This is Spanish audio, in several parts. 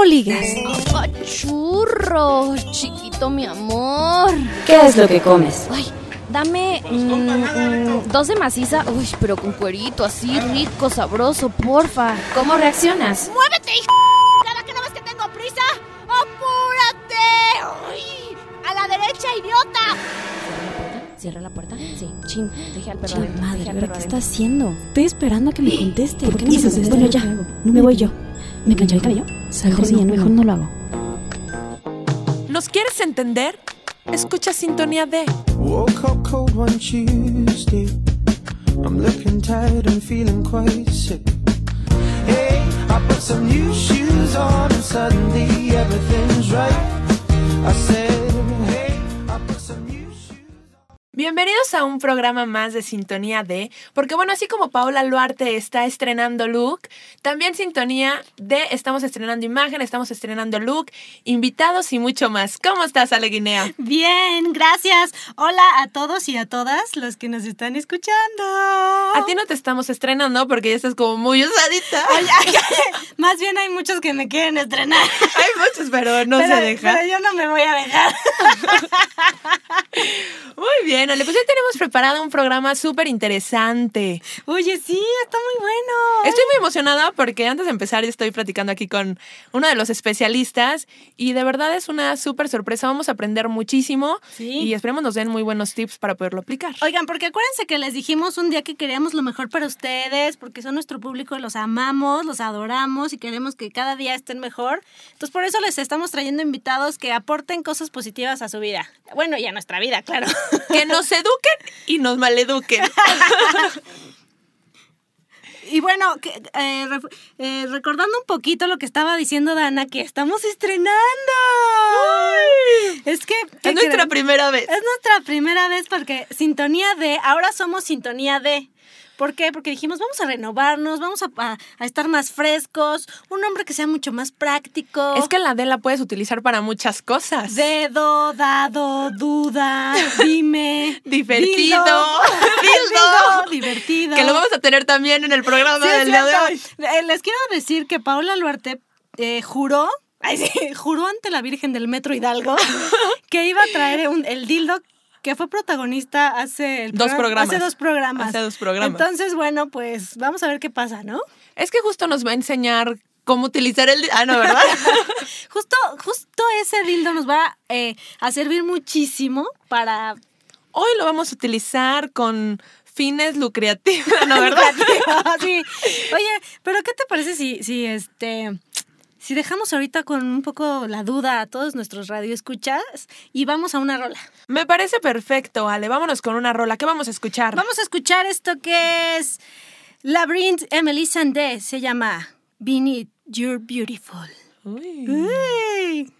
cómo ligas. churro, chiquito mi amor. ¿Qué es lo que comes? Ay, dame mm, mm, dos de maciza, uy, pero con cuerito, así rico, sabroso, porfa. ¿Cómo reaccionas? ¡Muévete, hijo! ¿Cada que no ves que tengo prisa? ¡Apúrate! ¡Uy! ¡A la derecha, idiota! ¿Cierra la puerta? Sí. Chin, deje al perro Chin, adentro, madre, al ¿ahora perro qué adentro. está haciendo? Estoy esperando a que me conteste. ¿Por qué no me esto? Bueno, ya. No Me voy yo. ¿Me planché el cabello? Mejor sí, no, mejor no lo hago. ¿Nos quieres entender? Escucha Sintonía D. Woke up cold one Tuesday. I'm looking tired and feeling quite sick. Hey, I put some new shoes on and suddenly everything's right. I said, Bienvenidos a un programa más de Sintonía D, porque bueno, así como Paola Luarte está estrenando look, también Sintonía D estamos estrenando imagen, estamos estrenando look, invitados y mucho más. ¿Cómo estás, Ale Guinea? Bien, gracias. Hola a todos y a todas los que nos están escuchando. A ti no te estamos estrenando porque ya estás como muy usadita. Ay, ay, ay. Más bien hay muchos que me quieren estrenar. Hay muchos, pero no pero, se deja. pero yo no me voy a dejar. Muy bien, Ale, pues hoy tenemos preparado un programa súper interesante. Oye, sí, está muy bueno. Estoy muy emocionada porque antes de empezar estoy platicando aquí con uno de los especialistas y de verdad es una súper sorpresa. Vamos a aprender muchísimo Sí. y esperemos nos den muy buenos tips para poderlo aplicar. Oigan, porque acuérdense que les dijimos un día que queríamos lo mejor para ustedes, porque son nuestro público y los amamos, los adoramos y queremos que cada día estén mejor. Entonces, por eso les estamos trayendo invitados que aporten cosas positivas a su vida. Bueno, y a nuestra vida, claro. Que nos eduquen y nos maleduquen. Y bueno, que, eh, eh, recordando un poquito lo que estaba diciendo Dana, que estamos estrenando. Es que... ¿qué Es nuestra primera vez. Es nuestra primera vez porque Sintonía D, ahora somos Sintonía D. ¿Por qué? Porque dijimos, vamos a renovarnos, vamos a, a- a estar más frescos, un nombre que sea mucho más práctico. Es que la D la puedes utilizar para muchas cosas. Dedo, dado, duda, dime. Divertido. dildo, Dildo. dildo, divertido. Que lo vamos a tener también en el programa Sí, del día de hoy. Eh, Les quiero decir que Paola Luarte eh, juró, ay, sí, juró ante la Virgen del Metro Hidalgo que iba a traer un- el dildo que fue protagonista hace el Dos programa- programas. Hace dos programas. Hace dos programas. Entonces, bueno, pues vamos a ver qué pasa, ¿no? Es que justo nos va a enseñar cómo utilizar el... Ah, no, ¿verdad? Justo, justo ese dildo nos va eh, a servir muchísimo para Hoy lo vamos a utilizar con fines lucrativos, ¿no, verdad? sí. Oye, pero ¿qué te parece si, si este si dejamos ahorita con un poco la duda a todos nuestros radioescuchas y vamos a una rola? Me parece perfecto, Ale. Vámonos con una rola. ¿Qué vamos a escuchar? Vamos a escuchar esto que es Labyrinth Emily Sandé, se llama Beneath You're Beautiful. Uy. Uy.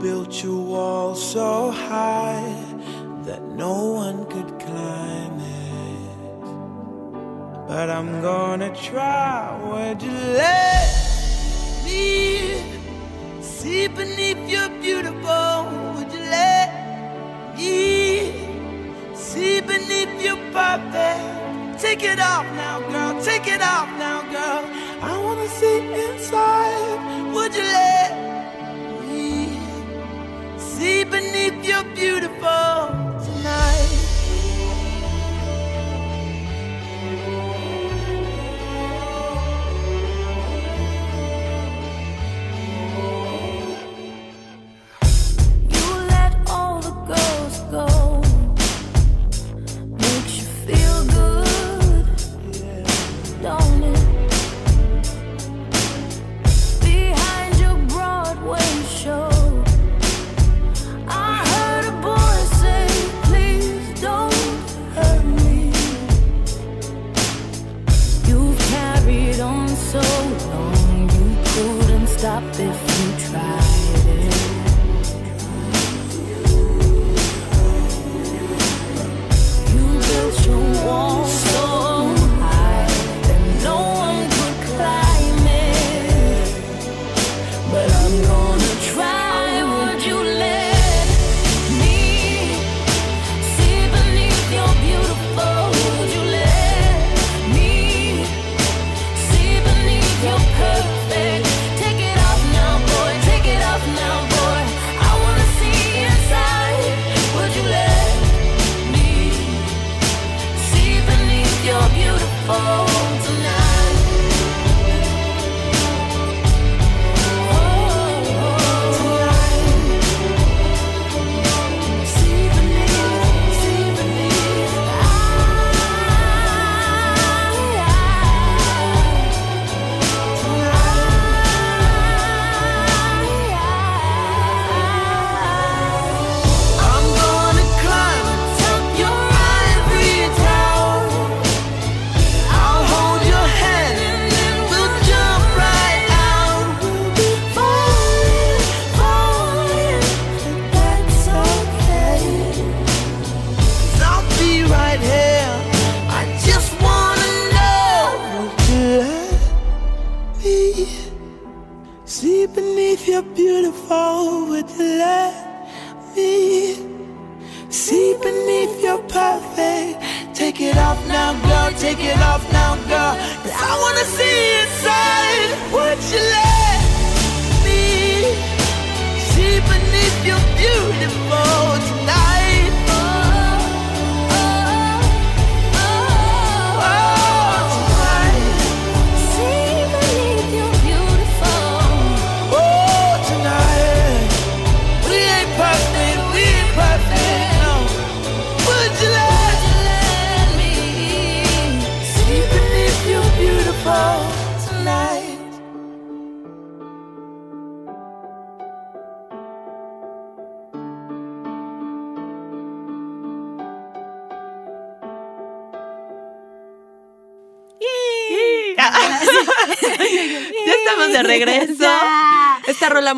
Built your wall so high that no one could climb it. But I'm gonna try. Would you let me see beneath your beautiful? Would you let me see beneath your perfect? Take it off now, girl. Take it off now, girl. I wanna see inside. Would you let beneath your beautiful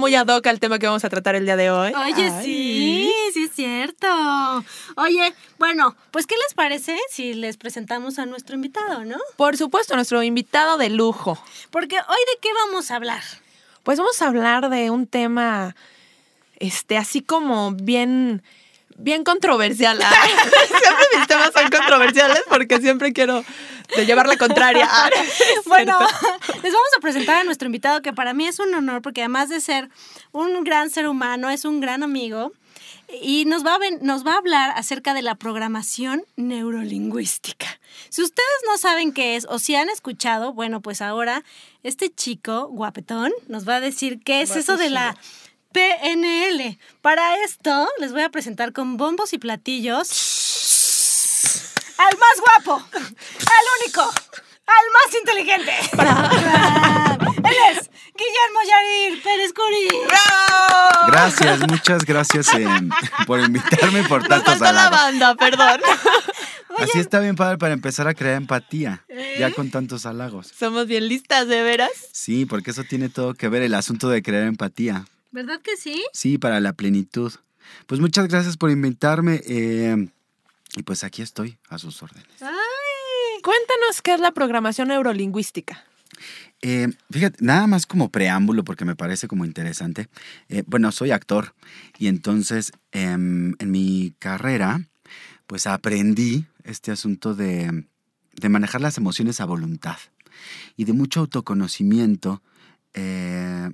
muy ad hoc al tema que vamos a tratar el día de hoy. Oye, Ay. sí, sí es cierto. Oye, bueno, pues ¿qué les parece si les presentamos a nuestro invitado, no? Por supuesto, nuestro invitado de lujo. Porque hoy de qué vamos a hablar. Pues vamos a hablar de un tema, este, así como bien, bien controversial. Siempre mis temas son controversiales porque siempre quiero de llevar la contraria. Ah, Bueno, cierto. les vamos a presentar a nuestro invitado que para mí es un honor porque además de ser un gran ser humano, es un gran amigo y nos va a, ven- nos va a hablar acerca de la programación neurolingüística. Si ustedes no saben qué es o si han escuchado, bueno, pues ahora este chico guapetón nos va a decir qué es eso de la PNL. Para esto les voy a presentar con bombos y platillos al más guapo, al único, al más inteligente. Él es Guillermo Yarir Pérez Curí. Gracias, muchas gracias eh, por invitarme por tantos faltó la halagos. banda, perdón. Así está bien padre para empezar a crear empatía, ya con tantos halagos. Somos bien listas, de veras. Sí, porque eso tiene todo que ver el asunto de crear empatía. ¿Verdad que sí? Sí, para la plenitud. Pues muchas gracias por invitarme eh, y pues aquí estoy a sus órdenes. Cuéntanos qué es la programación neurolingüística. Eh, fíjate, nada más como preámbulo, porque me parece como interesante. Eh, bueno, soy actor y entonces em, en mi carrera, pues aprendí este asunto de, de manejar las emociones a voluntad y de mucho autoconocimiento, eh,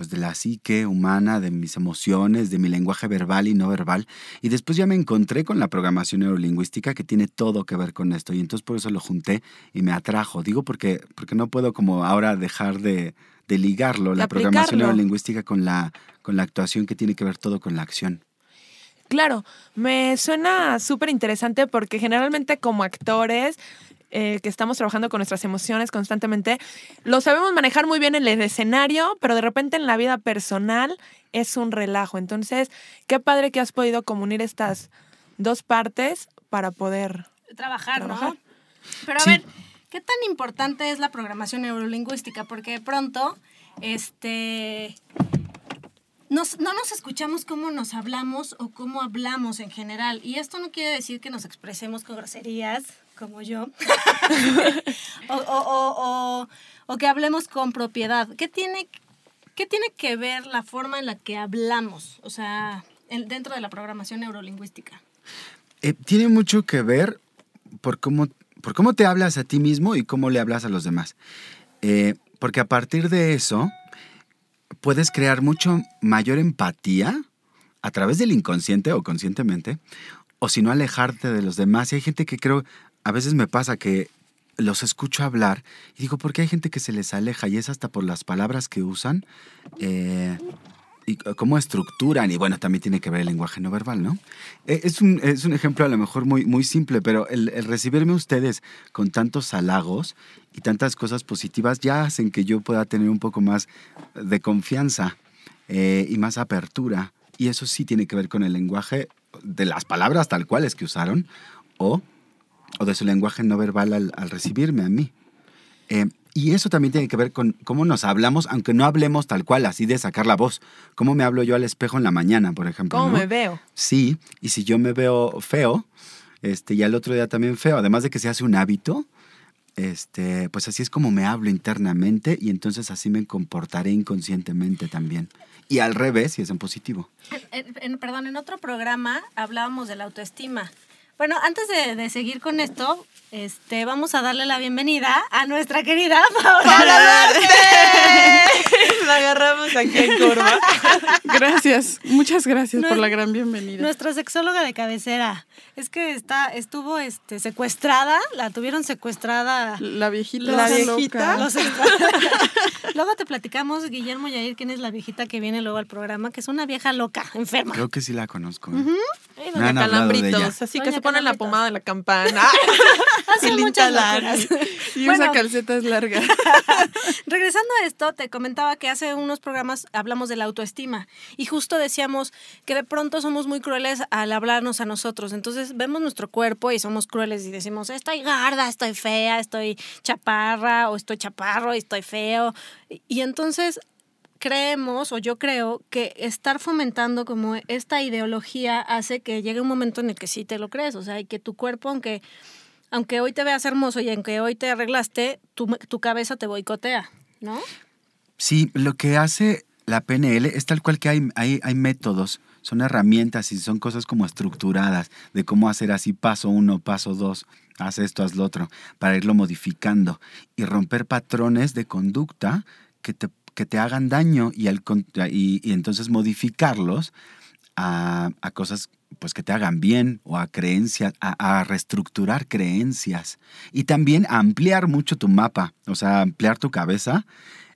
pues de la psique humana, de mis emociones, de mi lenguaje verbal y no verbal. Y después ya me encontré con la programación neurolingüística que tiene todo que ver con esto. Y entonces por eso lo junté y me atrajo. Digo porque, porque no puedo como ahora dejar de, de ligarlo, De la programación neurolingüística con la, con la actuación que tiene que ver todo con la acción. Claro, me suena súper interesante porque generalmente como actores eh, que estamos trabajando con nuestras emociones constantemente, lo sabemos manejar muy bien en el escenario, pero de repente en la vida personal es un relajo. Entonces, qué padre que has podido comunir estas dos partes para poder... Trabajar, Trabajar. ¿no? Pero a Sí. ver, ¿qué tan importante es la programación neurolingüística? Porque de pronto, este, nos- no nos escuchamos cómo nos hablamos o cómo hablamos en general. Y esto no quiere decir que nos expresemos con groserías, como yo, o, o- o- que hablemos con propiedad. ¿Qué tiene, ¿Qué tiene que ver la forma en la que hablamos? O sea, en- dentro de la programación neurolingüística. Eh, tiene mucho que ver por cómo, por cómo te hablas a ti mismo y cómo le hablas a los demás. Eh, porque a partir de eso puedes crear mucho mayor empatía a través del inconsciente o conscientemente, o si no alejarte de los demás. Y hay gente que creo, a veces me pasa que los escucho hablar y digo, ¿por qué hay gente que se les aleja? Y es hasta por las palabras que usan eh, y cómo estructuran. Y bueno, también tiene que ver el lenguaje no verbal, ¿no? Eh, Es un, es un ejemplo a lo mejor muy, muy simple, pero el, el recibirme ustedes con tantos halagos y tantas cosas positivas ya hacen que yo pueda tener un poco más de confianza eh, y más apertura. Y eso sí tiene que ver con el lenguaje de las palabras tal cuales que usaron o, o de su lenguaje no verbal al, al recibirme a mí. Eh, y eso también tiene que ver con cómo nos hablamos, aunque no hablemos tal cual, así de sacar la voz. ¿Cómo me hablo yo al espejo en la mañana, por ejemplo? ¿Cómo ¿no? me veo? Sí, y si yo me veo feo, este, y al otro día también feo, además de que se hace un hábito, este, pues así es como me hablo internamente y entonces así me comportaré inconscientemente también. Y al revés, si es en positivo. En- en- perdón, en otro programa hablábamos de la autoestima. Bueno, antes de, de seguir con esto, este, vamos a darle la bienvenida a nuestra querida Paola La agarramos aquí en curva. Gracias, muchas gracias No, por la gran bienvenida. Nuestra sexóloga de cabecera. Es que está, estuvo este, secuestrada, la tuvieron secuestrada. La viejita. La viejita. Los luego te platicamos, Guillermo Yair, quién es la viejita que viene luego al programa, que es una vieja loca, enferma. Creo que sí la conozco. ¿eh? Doña de ella. Calambritos, así que se pone la pomada de la campana. Hace muchas locuras. Y Bueno. usa calcetas largas. Regresando a esto, te comentaba que hace unos programas hablamos de la autoestima y justo decíamos que de pronto somos muy crueles al hablarnos a nosotros. Entonces vemos nuestro cuerpo y somos crueles y decimos, estoy gorda, estoy fea, estoy chaparra o estoy chaparro y estoy feo. Y- Y entonces creemos o yo creo que estar fomentando como esta ideología hace que llegue un momento en el que sí te lo crees, o sea, y que tu cuerpo, aunque, aunque hoy te veas hermoso y aunque hoy te arreglaste, tu, tu cabeza te boicotea, ¿no? Sí, lo que hace la PNL es tal cual que hay, hay, hay métodos, son herramientas y son cosas como estructuradas de cómo hacer así paso uno, paso dos, haz esto, haz lo otro, para irlo modificando y romper patrones de conducta que te, que te hagan daño y, al, y, y entonces modificarlos a, a cosas pues que te hagan bien o a creencias, a, reestructurar creencias y también ampliar mucho tu mapa, o sea, ampliar tu cabeza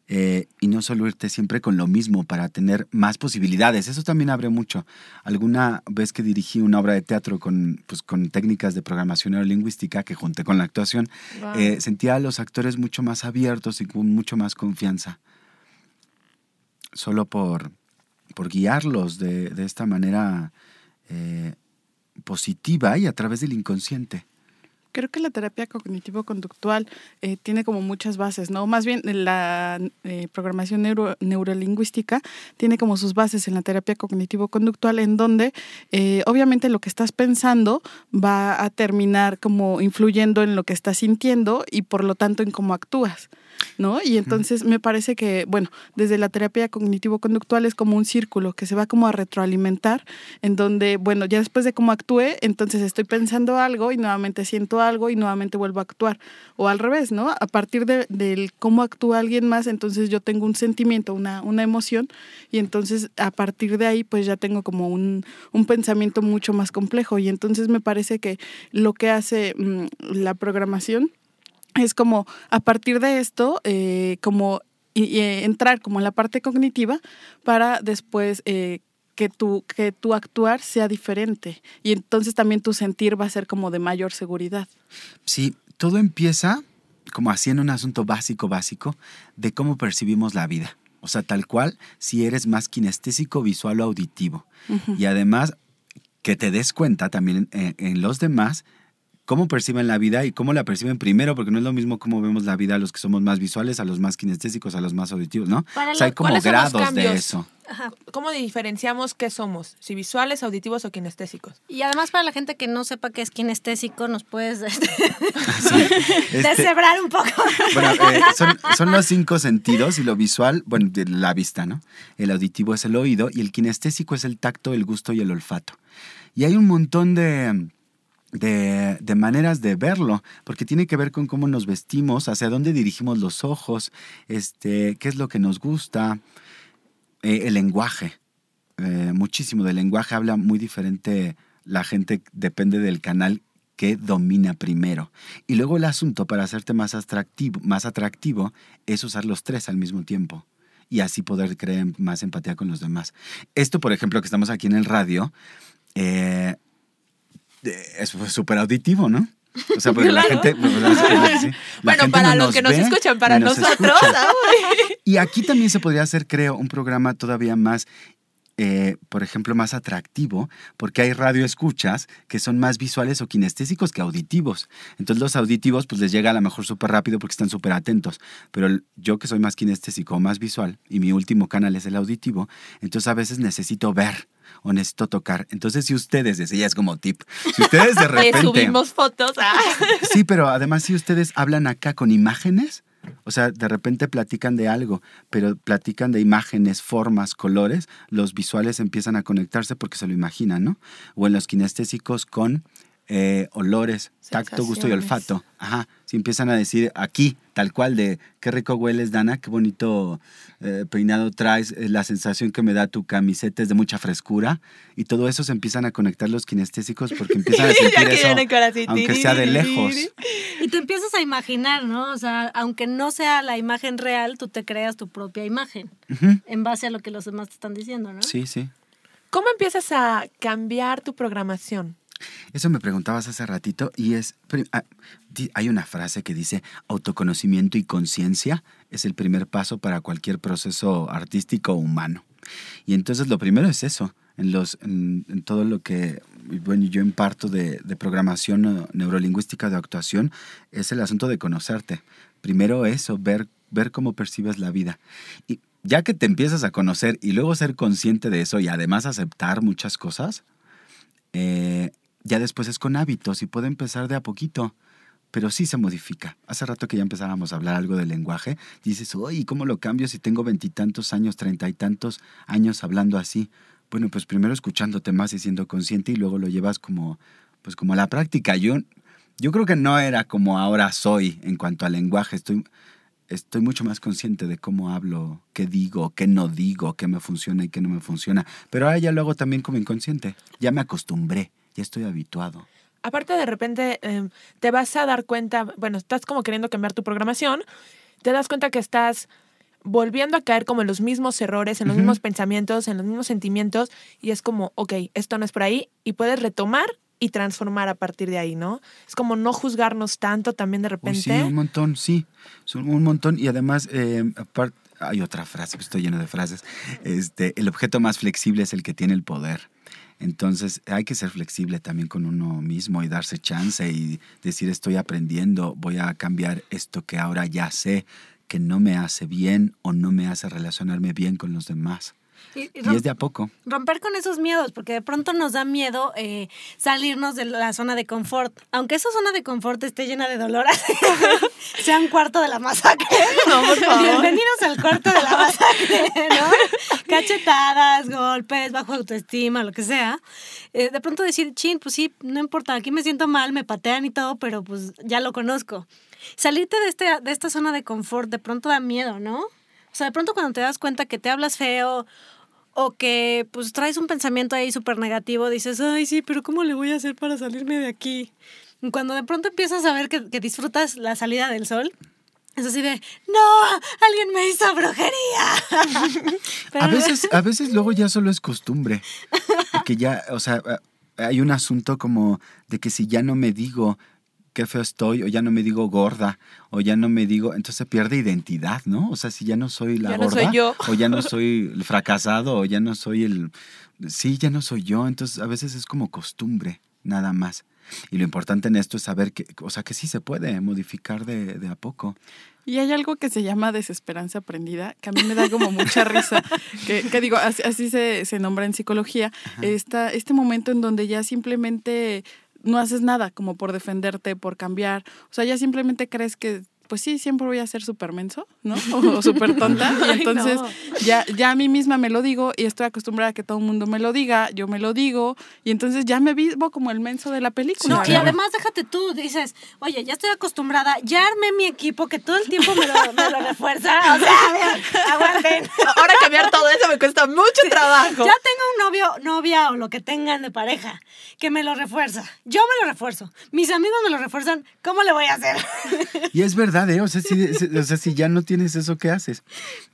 eh, y no solo irte siempre con lo mismo para tener más posibilidades. Eso también abre mucho. Alguna vez que dirigí una obra de teatro con, pues, con técnicas de programación neurolingüística que junté con la actuación, Wow. eh, sentía a los actores mucho más abiertos y con mucho más confianza. Solo por, por guiarlos de, de esta manera eh, positiva y a través del inconsciente. Creo que la terapia cognitivo-conductual eh, tiene como muchas bases, ¿no? Más bien la eh, programación neuro- neurolingüística tiene como sus bases en la terapia cognitivo-conductual, en donde eh, obviamente lo que estás pensando va a terminar como influyendo en lo que estás sintiendo y por lo tanto en cómo actúas. ¿No? Y entonces me parece que, bueno, desde la terapia cognitivo-conductual es como un círculo que se va como a retroalimentar, en donde, bueno, ya después de cómo actué, entonces estoy pensando algo y nuevamente siento algo y nuevamente vuelvo a actuar. O al revés, ¿no? A partir de, del cómo actúa alguien más, entonces yo tengo un sentimiento, una, una emoción, y entonces a partir de ahí, pues ya tengo como un, un pensamiento mucho más complejo. Y entonces me parece que lo que hace mm, la programación es como a partir de esto, eh, como y- y, eh, entrar como en la parte cognitiva para después eh, que, tu, que tu actuar sea diferente. Y entonces también tu sentir va a ser como de mayor seguridad. Sí, todo empieza como así en un asunto básico, básico, de cómo percibimos la vida. O sea, tal cual, si eres más kinestésico, visual o auditivo. Y además, que te des cuenta también en, en los demás cómo perciben la vida y cómo la perciben primero, porque no es lo mismo cómo vemos la vida a los que somos más visuales, a los más kinestésicos, a los más auditivos, ¿no? Para o sea, hay como ¿cuáles son los grados de eso. ¿Cómo diferenciamos qué somos? ¿Si visuales, auditivos o kinestésicos? Y además para la gente que no sepa qué es kinestésico, nos puedes este, Este, deshebrar un poco. Bueno, eh, son, son los cinco sentidos y lo visual, bueno, de la vista, ¿no? El auditivo es el oído y el kinestésico es el tacto, el gusto y el olfato. Y hay un montón de, de, de maneras de verlo, porque tiene que ver con cómo nos vestimos, hacia dónde dirigimos los ojos, este, qué es lo que nos gusta, eh, el lenguaje. Eh, muchísimo del lenguaje habla muy diferente. La gente depende del canal que domina primero. Y luego el asunto para hacerte más atractivo, más atractivo es usar los tres al mismo tiempo y así poder crear más empatía con los demás. Esto, por ejemplo, que estamos aquí en el radio, eh, es súper auditivo, ¿no? O sea, porque la gente... pues, la- la- sí, la Bueno, gente para no los que nos ve, escuchan, para nosotros. escucha. Y aquí también se podría hacer, creo, un programa todavía más, eh, por ejemplo, más atractivo, porque hay radioescuchas que son más visuales o kinestésicos que auditivos. Entonces los auditivos pues les llega a lo mejor súper rápido porque están súper atentos, pero yo que soy más kinestésico o más visual y mi último canal es el auditivo, entonces a veces necesito ver o necesito tocar. Entonces si ustedes, ese ya es como tip, si ustedes de Le repente... subimos fotos. ah. Sí, pero además si ustedes hablan acá con imágenes, o sea, de repente platican de algo, pero platican de imágenes, formas, colores, los visuales empiezan a conectarse porque se lo imaginan, ¿no? O en los kinestésicos con eh, olores, tacto, gusto y olfato. Ajá, si empiezan a decir aquí, tal cual, de qué rico hueles, Dana, qué bonito eh, peinado traes, eh, la sensación que me da tu camiseta es de mucha frescura, y todo eso se empiezan a conectar los kinestésicos porque empiezan a Ya sentir que eso, aunque sea de lejos. Y te empiezas a imaginar, ¿no? O sea, aunque no sea la imagen real, tú te creas tu propia imagen en base a lo que los demás te están diciendo, ¿no? Sí, sí. ¿Cómo empiezas a cambiar tu programación? Eso me preguntabas hace ratito y es, ah, hay una frase que dice autoconocimiento y conciencia es el primer paso para cualquier proceso artístico humano. Y entonces lo primero es eso, en, los, en, en todo lo que, bueno, yo imparto de, de programación neurolingüística de actuación, es el asunto de conocerte. Primero eso, ver, ver cómo percibes la vida. Y ya que te empiezas a conocer y luego ser consciente de eso y además aceptar muchas cosas, eh, ya después es con hábitos y puede empezar de a poquito, pero sí se modifica. Hace rato que ya empezábamos a hablar algo del lenguaje, dices, oye, ¿cómo lo cambio si tengo veintitantos años, treinta y tantos años hablando así? Bueno, pues primero escuchándote más y siendo consciente y luego lo llevas como, pues como a la práctica. Yo, yo creo que no era como ahora soy en cuanto al lenguaje, estoy, estoy mucho más consciente de cómo hablo, qué digo, qué no digo, qué me funciona y qué no me funciona. Pero ahora ya lo hago también como inconsciente. Ya me acostumbré, ya estoy habituado. Aparte, de repente eh, te vas a dar cuenta, bueno, estás como queriendo cambiar tu programación, te das cuenta que estás volviendo a caer como en los mismos errores, en los mismos pensamientos, en los mismos sentimientos, y es como, ok, esto no es por ahí, y puedes retomar y transformar a partir de ahí, ¿no? Es como no juzgarnos tanto también de Uy, repente. sí, un montón, sí. Un montón. Y además, eh, apar- hay otra frase, estoy lleno de frases. Este, el objeto más flexible es el que tiene el poder. Entonces hay que ser flexible también con uno mismo y darse chance y decir estoy aprendiendo, voy a cambiar esto que ahora ya sé que no me hace bien o no me hace relacionarme bien con los demás. Y, y es de a poco. romper con esos miedos, porque de pronto nos da miedo eh, salirnos de la zona de confort. Aunque esa zona de confort esté llena de dolor, sea un cuarto de la masacre. Bienvenidos al cuarto de la masacre, ¿no? Cachetadas, golpes, bajo autoestima, lo que sea. Eh, de pronto decir, chin, pues sí, no importa, aquí me siento mal, me patean y todo, pero pues ya lo conozco. Salirte de, este, de esta zona de confort de pronto da miedo, ¿no? O sea, de pronto cuando te das cuenta que te hablas feo o que pues traes un pensamiento ahí súper negativo, dices, ay, sí, pero ¿cómo le voy a hacer para salirme de aquí? Cuando de pronto empiezas a ver que, que disfrutas la salida del sol, es así de, no, alguien me hizo brujería. Pero A veces, a veces luego ya solo es costumbre. Que ya, o sea, hay un asunto como de que si ya no me digo qué feo estoy, o ya no me digo gorda, o ya no me digo, entonces pierde identidad, ¿no? O sea, si ya no soy la Ya no gorda, soy yo. o ya no soy el fracasado, o ya no soy el... Sí, ya no soy yo, entonces a veces es como costumbre, nada más. Y lo importante en esto es saber que, o sea, que sí se puede modificar de, de a poco. Y hay algo que se llama desesperanza aprendida, que a mí me da como mucha risa, que, que digo, así, así se, se nombra en psicología, esta, este momento en donde ya simplemente no haces nada como por defenderte, por cambiar, o sea, ya simplemente crees que pues sí, siempre voy a ser súper menso, ¿no? O, súper tonta. Y Ay, entonces no. ya, ya a mí misma me lo digo y estoy acostumbrada a que todo el mundo me lo diga, yo me lo digo y entonces ya me vivo como el menso de la película. No, y además déjate tú, dices, oye, ya estoy acostumbrada, ya armé mi equipo que todo el tiempo me lo, me lo refuerza. O sea, a ver, aguanten. Ahora cambiar todo eso me cuesta mucho trabajo. Ya tengo un novio, novia o lo que tengan de pareja que me lo refuerza. Yo me lo refuerzo. Mis amigos me lo refuerzan. ¿Cómo le voy a hacer? Y es verdad, ¿eh? O sea, si, si- o sea, si ya no tienes eso, ¿qué haces?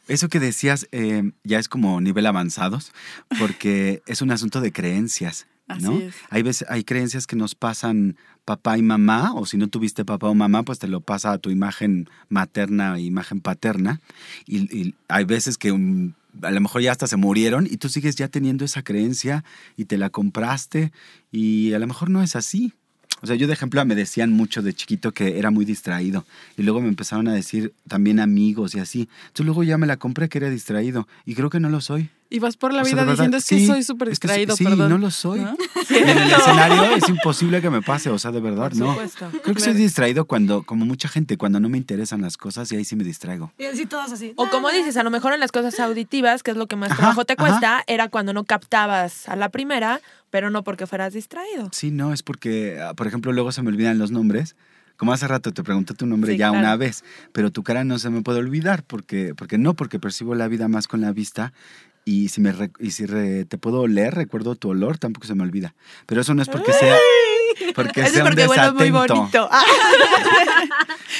Eso que decías eh, ya es como nivel avanzados, porque es un asunto de creencias, ¿no? Así es. Hay, veces, hay creencias que nos pasan papá y mamá, o si no tuviste papá o mamá, pues te lo pasa a tu imagen materna e imagen paterna. Y, y hay veces que um, a lo mejor ya hasta se murieron y tú sigues ya teniendo esa creencia y te la compraste y a lo mejor no es así. O sea, yo de ejemplo me decían mucho de chiquito que era muy distraído y luego me empezaron a decir también amigos y así. Entonces luego ya me la compré que era distraído y creo que no lo soy. Y vas por la O sea, vida diciendo, es que sí, soy súper es que distraído, sí, perdón. no lo soy. ¿No? Y en el escenario es imposible que me pase, o sea, de verdad, Por no. supuesto. Creo que soy distraído cuando, como mucha gente, cuando no me interesan las cosas y ahí sí me distraigo. Y así todos así. O como dices, a lo mejor en las cosas auditivas, que es lo que más Ajá, trabajo te ajá. cuesta, era cuando no captabas a la primera, pero no porque fueras distraído. Sí, no, es porque, ah, por ejemplo, luego se me olvidan los nombres. Como hace rato te pregunté tu nombre Sí, ya claro. una vez, pero tu cara no se me puede olvidar, porque, porque no, porque percibo la vida más con la vista y si, me y si re- te puedo oler, recuerdo tu olor, tampoco se me olvida. Pero eso no es porque sea, porque Eso es sea un porque huele muy desatento. bonito.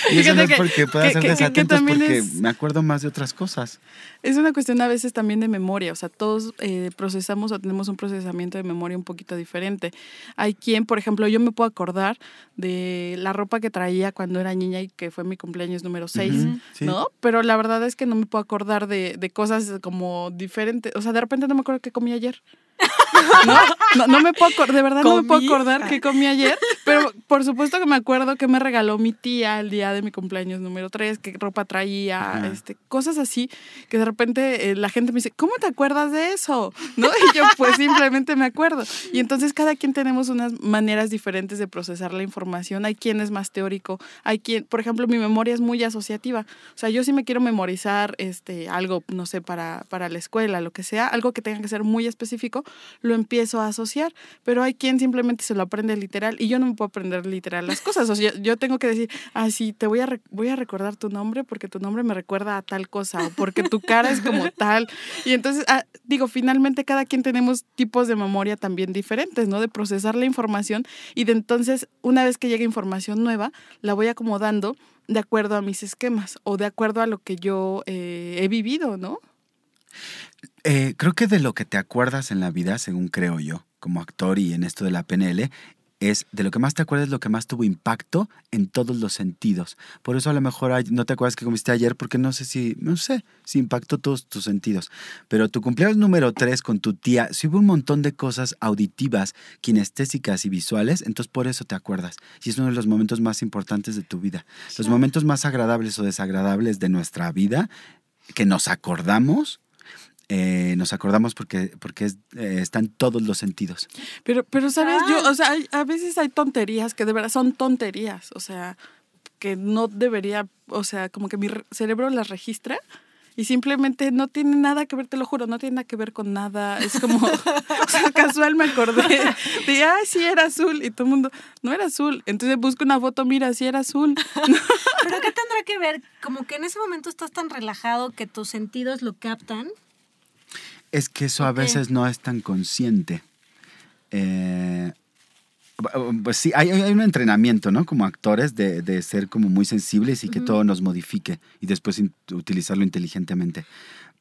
Ah, Y eso no es que- porque pueda que- ser que- que desatento, es porque es- me acuerdo más de otras cosas. Es una cuestión a veces también de memoria, o sea, todos eh, procesamos o tenemos un procesamiento de memoria un poquito diferente. Hay quien, por ejemplo, yo me puedo acordar de la ropa que traía cuando era niña y que fue mi cumpleaños número 6, Ujú, sí. ¿no? Pero la verdad es que no me puedo acordar de, de cosas como diferentes, o sea, de repente no me acuerdo qué comí ayer. ¿No? No, no me puedo acordar, de verdad no me puedo acordar qué comí ayer, pero por supuesto que me acuerdo que me regaló mi tía el día de mi cumpleaños número 3, qué ropa traía, Ajá. este, cosas así, que de repente eh, la gente me dice, ¿cómo te acuerdas de eso? ¿No? Y yo pues simplemente me acuerdo. Y entonces cada quien tenemos unas maneras diferentes de procesar la información. Hay quien es más teórico, hay quien, por ejemplo, mi memoria es muy asociativa. O sea, yo sí me quiero memorizar este, algo, no sé, para, para la escuela, lo que sea, algo que tenga que ser muy específico, lo empiezo a asociar. Pero hay quien simplemente se lo aprende literal y yo no me puedo aprender literal las cosas. O sea, yo, tengo que decir, ah, sí, te voy a, voy a recordar tu nombre porque tu nombre me recuerda a tal cosa o porque tu cara es como tal. Y entonces, ah, digo, finalmente cada quien tenemos tipos de memoria también diferentes, ¿no? De procesar la información y de entonces, una vez que llega información nueva, la voy acomodando de acuerdo a mis esquemas o de acuerdo a lo que yo eh, he vivido, ¿no? Eh, creo que de lo que te acuerdas en la vida, según creo yo, como actor y en esto de la PNL, es de lo que más te acuerdas lo que más tuvo impacto en todos los sentidos. Por eso a lo mejor no te acuerdas que comiste ayer porque no sé si, no sé, si impactó todos tus sentidos. Pero tu cumpleaños número 3 con tu tía, si hubo un montón de cosas auditivas, kinestésicas y visuales, entonces por eso te acuerdas. Y es uno de los momentos más importantes de tu vida. Los momentos más agradables o desagradables de nuestra vida que nos acordamos eh, nos acordamos porque, porque es- eh, están todos los sentidos. Pero, pero ¿sabes? Yo, o sea, hay- a veces hay tonterías que de verdad son tonterías, o sea, que no debería, o sea, como que mi re- cerebro las registra y simplemente no tiene nada que ver, te lo juro, no tiene nada que ver con nada. Es como, o sea, casual me acordé de, ay, sí era azul y todo el mundo, no era azul. Entonces busco una foto, mira, sí era azul. ¿Pero qué tendrá que ver? Como que en ese momento estás tan relajado que tus sentidos lo captan. Es que eso a veces no es tan consciente. Eh, pues sí, hay, hay un entrenamiento, ¿no? Como actores de, de ser como muy sensibles y que todo nos modifique y después utilizarlo inteligentemente.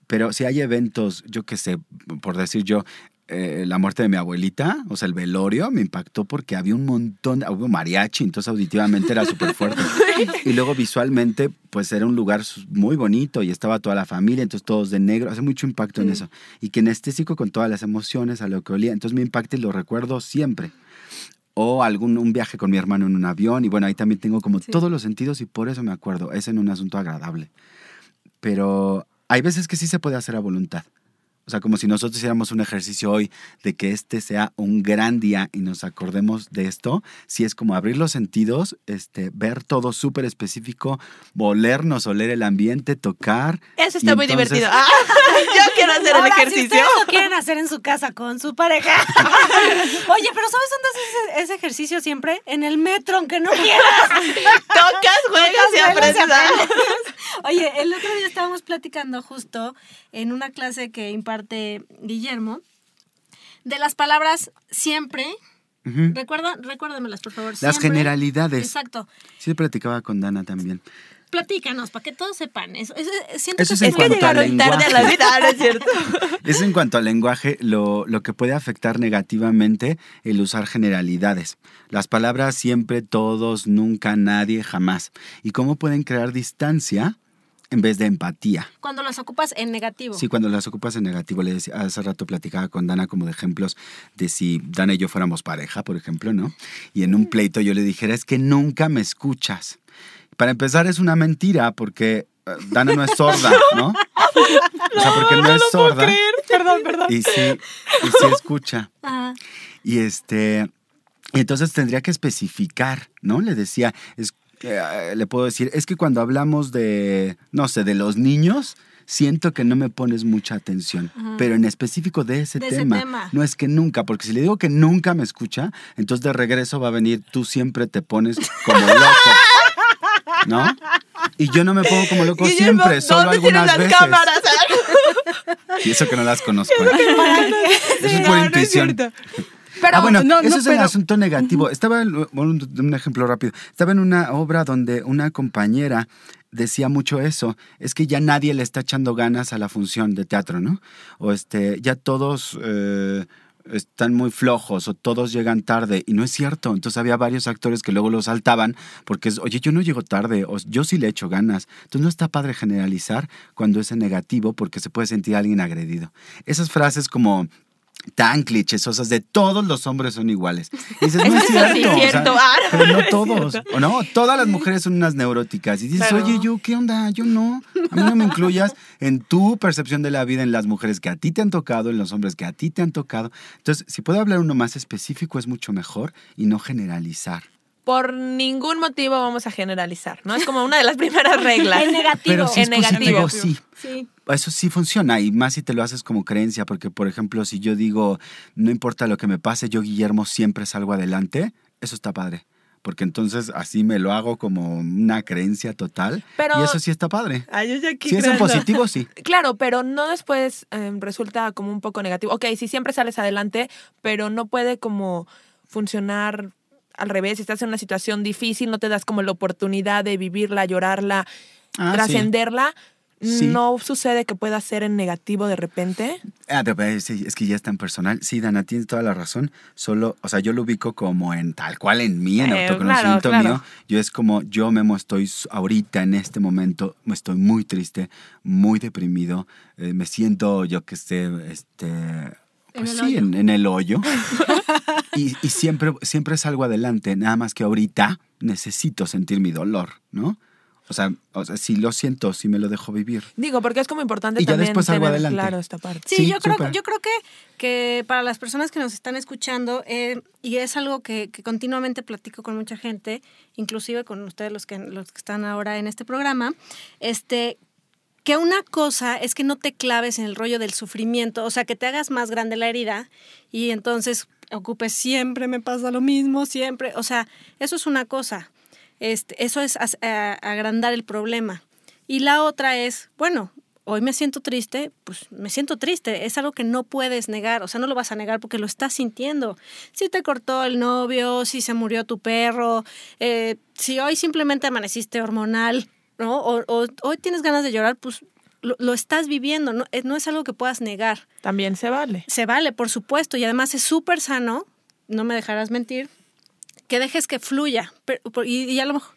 Pero si hay eventos, yo qué sé, por decir yo, eh, la muerte de mi abuelita, o sea, el velorio, me impactó porque había un montón, hubo mariachi, entonces auditivamente era súper fuerte. y luego visualmente, pues era un lugar muy bonito y estaba toda la familia, entonces todos de negro, hace mucho impacto en eso. Y kinestésico con todas las emociones, a lo que olía, entonces me impacta y lo recuerdo siempre. o algún un viaje con mi hermano en un avión y bueno, ahí también tengo como todos los sentidos y por eso me acuerdo, es en un asunto agradable. Pero hay veces que sí se puede hacer a voluntad. O sea, como si nosotros hiciéramos un ejercicio hoy de que este sea un gran día y nos acordemos de esto, si es como abrir los sentidos, este, ver todo súper específico, olernos, oler el ambiente, tocar. Eso está muy entonces- divertido. Ah, yo quiero hacer el Ahora, Si ejercicio. ustedes lo quieren hacer en su casa con su pareja. Oye, pero ¿sabes dónde haces ese, ese ejercicio siempre? En el metro, aunque no quieras. Tocas, juegas y aprendes. Oye, el otro día estábamos platicando justo en una clase que imparte Guillermo de las palabras siempre. Ujú. Recuerda, recuérdamelas, por favor. Las siempre. generalidades. Exacto. Sí, platicaba con Dana también. Platícanos, para que todos sepan eso. Eso- siento Eso que es en cuanto al llegaron tarde a la lenguaje. vida, ¿no es cierto? Es en cuanto al lenguaje lo, lo que puede afectar negativamente el usar generalidades. Las palabras siempre, todos, nunca, nadie, jamás. Y cómo pueden crear distancia en vez de empatía. cuando las ocupas en negativo. Sí, cuando las ocupas en negativo, le decía, hace rato platicaba con Dana como de ejemplos de si Dana y yo fuéramos pareja, por ejemplo, ¿no? Y en un pleito yo le dijera, es que nunca me escuchas. Para empezar, es una mentira porque eh, Dana no es sorda, ¿no? O sea, porque no, es sorda. Perdón, perdón. Y sí, y sí escucha. Ajá. Y este, y entonces tendría que especificar, ¿no? Le decía, es, eh, le puedo decir, es que cuando hablamos de, no sé, de los niños, siento que no me pones mucha atención, pero en específico de ese, De ese tema, no es que nunca, porque si le digo que nunca me escucha, entonces de regreso va a venir, tú siempre te pones como loco, ¿no? Y yo no me pongo como loco siempre, solo ¿dónde tienen algunas las veces. cámaras? Y eso que no las conozco. ¿eh? Eso es por No, no intuición. Pero ah, bueno, no, eso no, es pero- asunto negativo. Estaba, un, un ejemplo rápido. Estaba en una obra donde una compañera decía mucho eso. Es que ya nadie le está echando ganas a la función de teatro, ¿no? O este, ya todos eh, están muy flojos o todos llegan tarde. Y no es cierto. Entonces había varios actores que luego lo saltaban porque es, oye, yo no llego tarde, o yo sí le echo ganas. Entonces no está padre generalizar cuando es en negativo porque se puede sentir alguien agredido. Esas frases como tan clichesosas de todos los hombres son iguales. Y dices, no es cierto. sí es o sea, cierto. Ah, pero no todos. cierto. O no, todas las mujeres son unas neuróticas. Y dices, Pero- oye, yo, ¿qué onda? Yo no. A mí no me incluyas en tu percepción de la vida, en las mujeres que a ti te han tocado, en los hombres que a ti te han tocado. Entonces, si puede hablar uno más específico, es mucho mejor y no generalizar. Por ningún motivo vamos a generalizar, ¿no? Es como una de las primeras reglas. En negativo. Pero si es En negativo. sí. Sí. Eso sí funciona y más si te lo haces como creencia, porque por ejemplo, si yo digo, no importa lo que me pase, yo Guillermo siempre salgo adelante, eso está padre, porque entonces así me lo hago como una creencia total Pero- y eso sí está padre. Ay, yo Si es en positivo, sí. Claro, pero no después eh, resulta como un poco negativo. Ok, si siempre sales adelante, pero no puede como funcionar al revés. Si estás en una situación difícil, no te das como la oportunidad de vivirla, llorarla, Ah, trascenderla. Sí. No sucede que pueda ser en negativo de repente. Ah, es que ya es tan personal. Sí, Dana, tienes toda la razón. Solo, o sea, yo lo ubico como en tal cual en mí, en Eh, autoconocimiento claro, claro. mío. Yo es como, yo Memo estoy ahorita en este momento, me estoy muy triste, muy deprimido. eh, me siento, yo que sé, este. Pues el sí, en, en el hoyo. y y siempre, siempre salgo adelante. Nada más que ahorita necesito sentir mi dolor, ¿no? O sea, o sea, si lo siento, si me lo dejo vivir. Digo, porque es como importante Y ya también después tener adelante. claro esta parte. Sí, Sí, yo, creo, yo creo que, que para las personas que nos están escuchando, eh, y es algo que, que continuamente platico con mucha gente, inclusive con ustedes los que, los que están ahora en este programa, este, que una cosa es que no te claves en el rollo del sufrimiento, o sea, que te hagas más grande la herida y entonces ocupes siempre me pasa lo mismo, siempre, o sea, eso es una cosa, este, eso es as- a- agrandar el problema. Y la otra es, bueno, hoy me siento triste, pues me siento triste, es algo que no puedes negar, o sea, no lo vas a negar porque lo estás sintiendo. Si te cortó el novio, si se murió tu perro, eh, si hoy simplemente amaneciste hormonal, ¿no? O, o hoy tienes ganas de llorar, pues lo, lo estás viviendo, no, Eh, no es algo que puedas negar. También se vale. Se vale, por supuesto, y además es súper sano, no me dejarás mentir, que dejes que fluya. pero- y a lo mejor...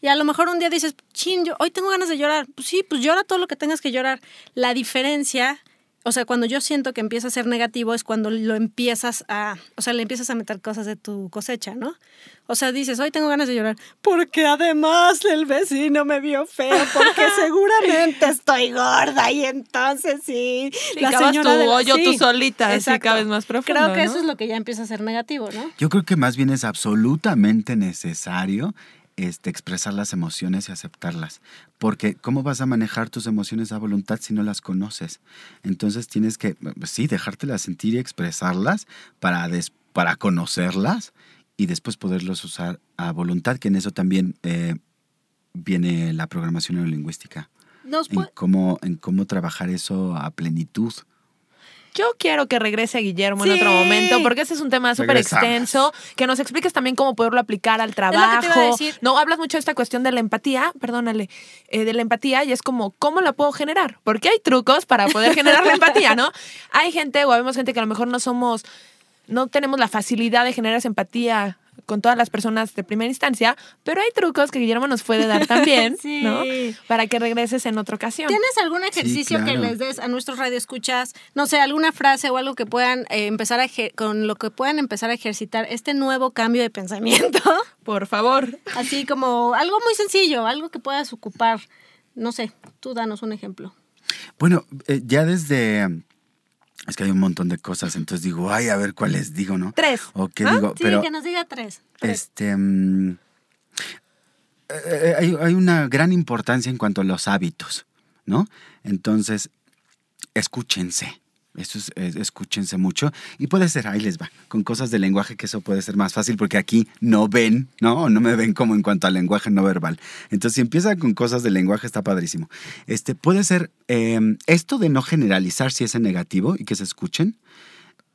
Y a lo mejor un día dices, chin, yo hoy tengo ganas de llorar. Pues sí, pues llora todo lo que tengas que llorar. La diferencia o sea, cuando yo siento que empieza a ser negativo es cuando lo empiezas a, o sea, le empiezas a meter cosas de tu cosecha, ¿no? O sea, dices, hoy tengo ganas de llorar, porque además el vecino me vio feo, porque seguramente estoy gorda y entonces sí, Y cavas tu de la- hoyo tú solita, así exacto. cabes más profundo, Creo que ¿no? eso es lo que ya empieza a ser negativo, ¿no? Yo creo que más bien es absolutamente necesario este, expresar las emociones y aceptarlas. Porque ¿cómo vas a manejar tus emociones a voluntad si no las conoces? Entonces tienes que, sí, dejártelas sentir y expresarlas para, des- para conocerlas y después poderlos usar a voluntad, que en eso también eh, viene la programación neurolingüística. Nos En cómo, en cómo trabajar eso a plenitud. Yo quiero que regrese Guillermo Sí. en otro momento, porque ese es un tema súper extenso, que nos expliques también cómo poderlo aplicar al que te iba a trabajo. decir. No, hablas mucho de esta cuestión de la empatía, perdónale, eh, de la empatía, y es como, ¿cómo la puedo generar? Porque hay trucos para poder generar la empatía, ¿no? Hay gente, o habemos gente que a lo mejor no somos, no tenemos la facilidad de generar esa empatía con todas las personas de primera instancia, pero hay trucos que Guillermo nos puede dar también, Sí. ¿no? Para que regreses en otra ocasión. ¿Tienes algún ejercicio que claro. les des a nuestros radioescuchas? No sé, alguna frase o algo que puedan eh, empezar a con lo que puedan empezar a ejercitar este nuevo cambio de pensamiento. Por favor. Así como algo muy sencillo, algo que puedas ocupar. No sé, tú danos un ejemplo. Bueno, eh, ya desde... Es que hay un montón de cosas, entonces digo, ay, a ver cuáles digo, ¿no? Tres. O qué ¿Ah? digo, Sí, pero que nos diga tres. tres. este mm, eh, hay, hay una gran importancia en cuanto a los hábitos, ¿no? Entonces, escúchense. Eso es, es- escúchense mucho. Y puede ser, ahí les va, con cosas de lenguaje, que eso puede ser más fácil, porque aquí no ven, ¿no? No me ven como en cuanto al lenguaje no verbal. Entonces, si empieza con cosas de lenguaje, está padrísimo. Este, puede ser eh, esto de no generalizar si es en negativo y que se escuchen.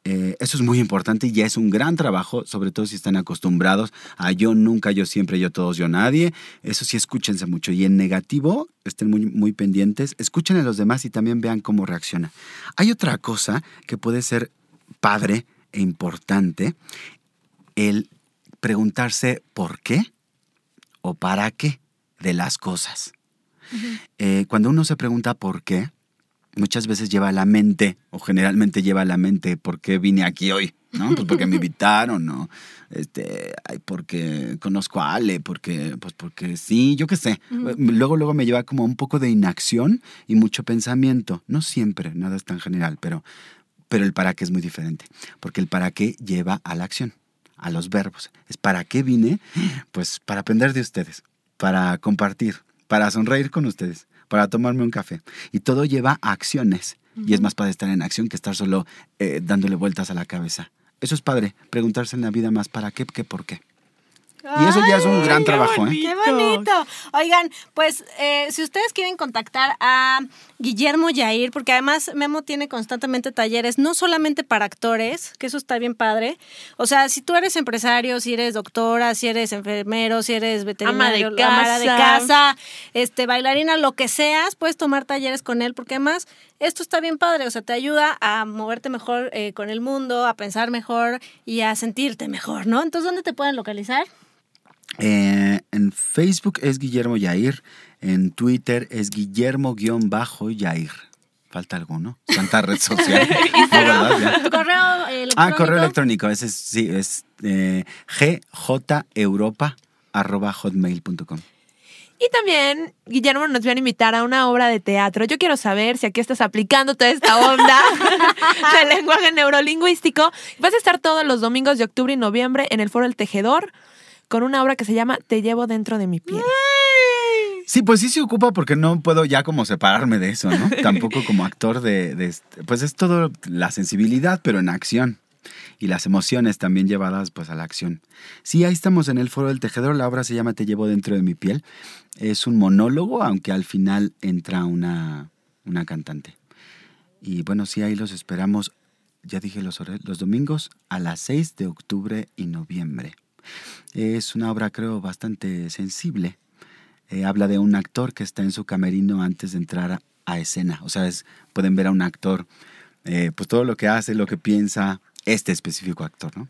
Eh, eso es muy importante y ya es un gran trabajo, sobre todo si están acostumbrados a yo nunca, yo siempre, yo todos, yo nadie. Eso sí, escúchense mucho. Y en negativo, estén muy, muy pendientes, escuchen a los demás y también vean cómo reacciona. Hay otra cosa que puede ser padre e importante, el preguntarse por qué o para qué de las cosas. Eh, cuando uno se pregunta por qué, muchas veces lleva a la mente, o generalmente lleva a la mente, ¿por qué vine aquí hoy? ¿No? Pues porque me invitaron, ¿no? Este, ay, porque conozco a Ale, porque, pues porque sí, yo qué sé. Luego, luego me lleva como un poco de inacción y mucho pensamiento. No siempre, nada es tan general, pero, pero el para qué es muy diferente. Porque el para qué lleva a la acción, a los verbos. Es para qué vine, pues para aprender de ustedes, para compartir, para sonreír con ustedes, para tomarme un café. Y todo lleva a acciones. Y es más padre estar en acción que estar solo eh, dándole vueltas a la cabeza. Eso es padre, preguntarse en la vida más para qué que por qué. Y eso ya es un gran trabajo, ¿eh? ¡Qué bonito! Oigan, pues eh, si ustedes quieren contactar a Guillermo Yair, porque además Memo tiene constantemente talleres, no solamente para actores, que eso está bien padre. O sea, si tú eres empresario, si eres doctora, si eres enfermero, si eres veterinario, Ama de ama de casa. casa, este, bailarina, lo que seas, puedes tomar talleres con él, porque además esto está bien padre, o sea, te ayuda a moverte mejor eh, con el mundo, a pensar mejor y a sentirte mejor, ¿no? Entonces, ¿dónde te pueden localizar? Eh, en Facebook es Guillermo Yair, en Twitter es Guillermo-Yair. ¿Falta alguno? Tanta red social. No. Ya. Tu correo eh, electrónico. Ah, correo electrónico. Ese es, sí, es eh, gjeuropa.hotmail.com. Y también, Guillermo nos van a invitar a una obra de teatro. Yo quiero saber si aquí estás aplicando toda esta onda del lenguaje neurolingüístico. Vas a estar todos los domingos de octubre y noviembre en el Foro El Tejedor con una obra que se llama Te llevo dentro de mi piel. Sí, pues sí se ocupa porque no puedo ya como separarme de eso, ¿no? Tampoco como actor de, de Pues es todo la sensibilidad, pero en acción. Y las emociones también llevadas pues a la acción. Sí, ahí estamos en el Foro del Tejedor. La obra se llama Te llevo dentro de mi piel. Es un monólogo, aunque al final entra una, una cantante. Y bueno, sí, ahí los esperamos. Ya dije los, los domingos a las 6 de octubre y noviembre. Es una obra, creo, bastante sensible. Eh, habla de un actor que está en su camerino antes de entrar a, a escena. O sea, es- pueden ver a un actor, eh, pues todo lo que hace, lo que piensa, este específico actor, ¿no?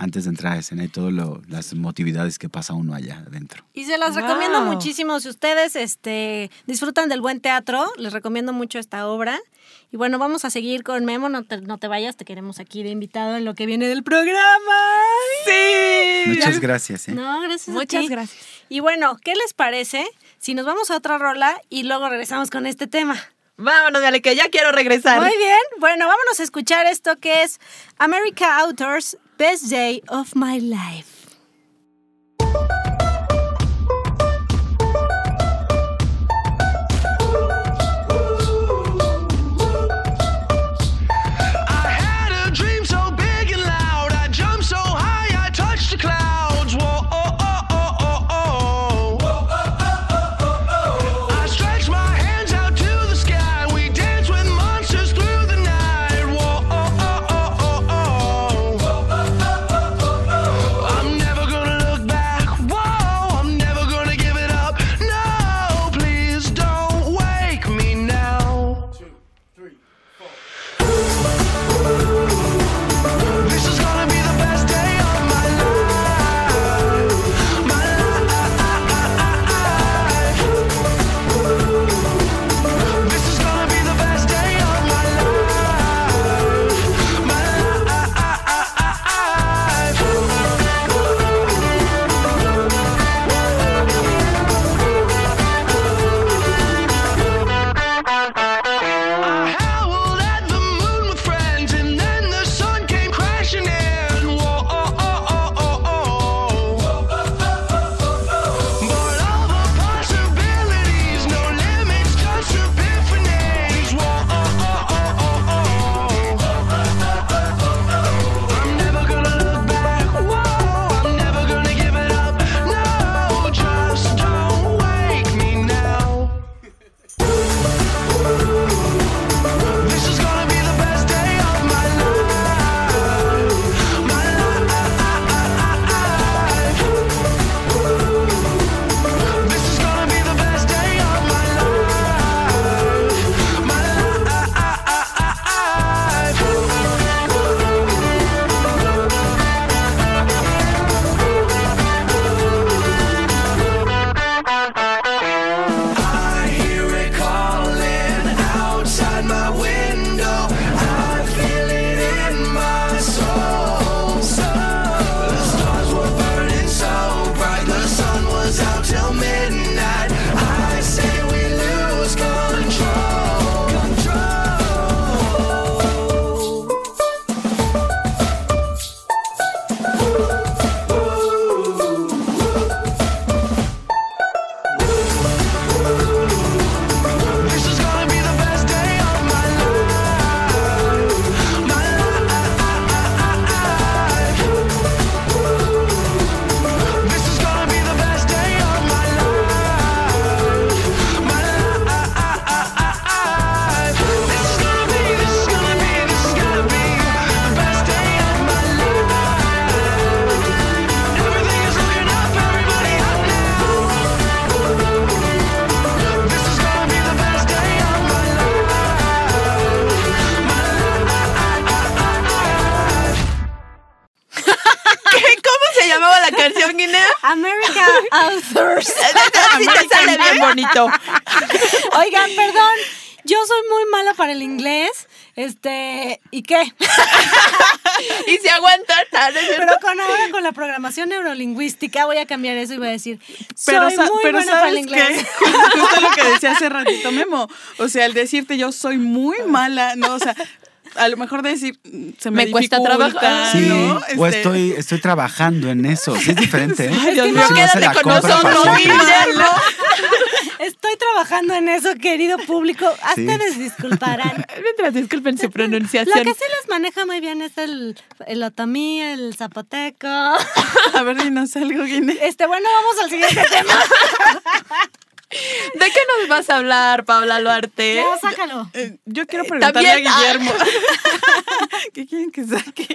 antes de entrar a escena y todas las motividades que pasa uno allá adentro. Y se las Wow. recomiendo muchísimo. Si ustedes este, disfrutan del buen teatro, les recomiendo mucho esta obra. Y bueno, vamos a seguir con Memo. No te, no te vayas, te queremos aquí de invitado en lo que viene del programa. Sí. Muchas gracias. ¿eh? No, gracias. a Muchas ti. gracias. Y bueno, ¿qué les parece si nos vamos a otra rola y luego regresamos con este tema? Vámonos, dale, que ya quiero regresar. Muy bien. Bueno, vámonos a escuchar esto que es America Authors Best Day of My Life. Qué? Y se aguantan. ¿no? Pero con ahora con la programación neurolingüística voy a cambiar eso y voy a decir, Pero, soy muy pero buena para el sabes inglés. justo lo que decía hace ratito Memo, o sea, el decirte yo soy muy mala, no, o sea, a lo mejor decir mm, se me, Me cuesta trabajo. Sí, ¿no? o Este, estoy, estoy trabajando en eso. Sí, es diferente. ¿eh? Ay, Dios Si mío, hace la quédate con nosotros. Guillermo. Estoy trabajando en eso, querido público. A Sí. ustedes disculparán. Mientras disculpen su Lo pronunciación. que sí les maneja muy bien es el, el otomí, el zapoteco. A ver, dinos algo, Guinea. Este, bueno, vamos al siguiente tema. ¿De qué nos vas a hablar, Paula Luarte? Ya, sácalo. Eh, yo quiero preguntarle También, a Guillermo. ¿Qué quieren que saque?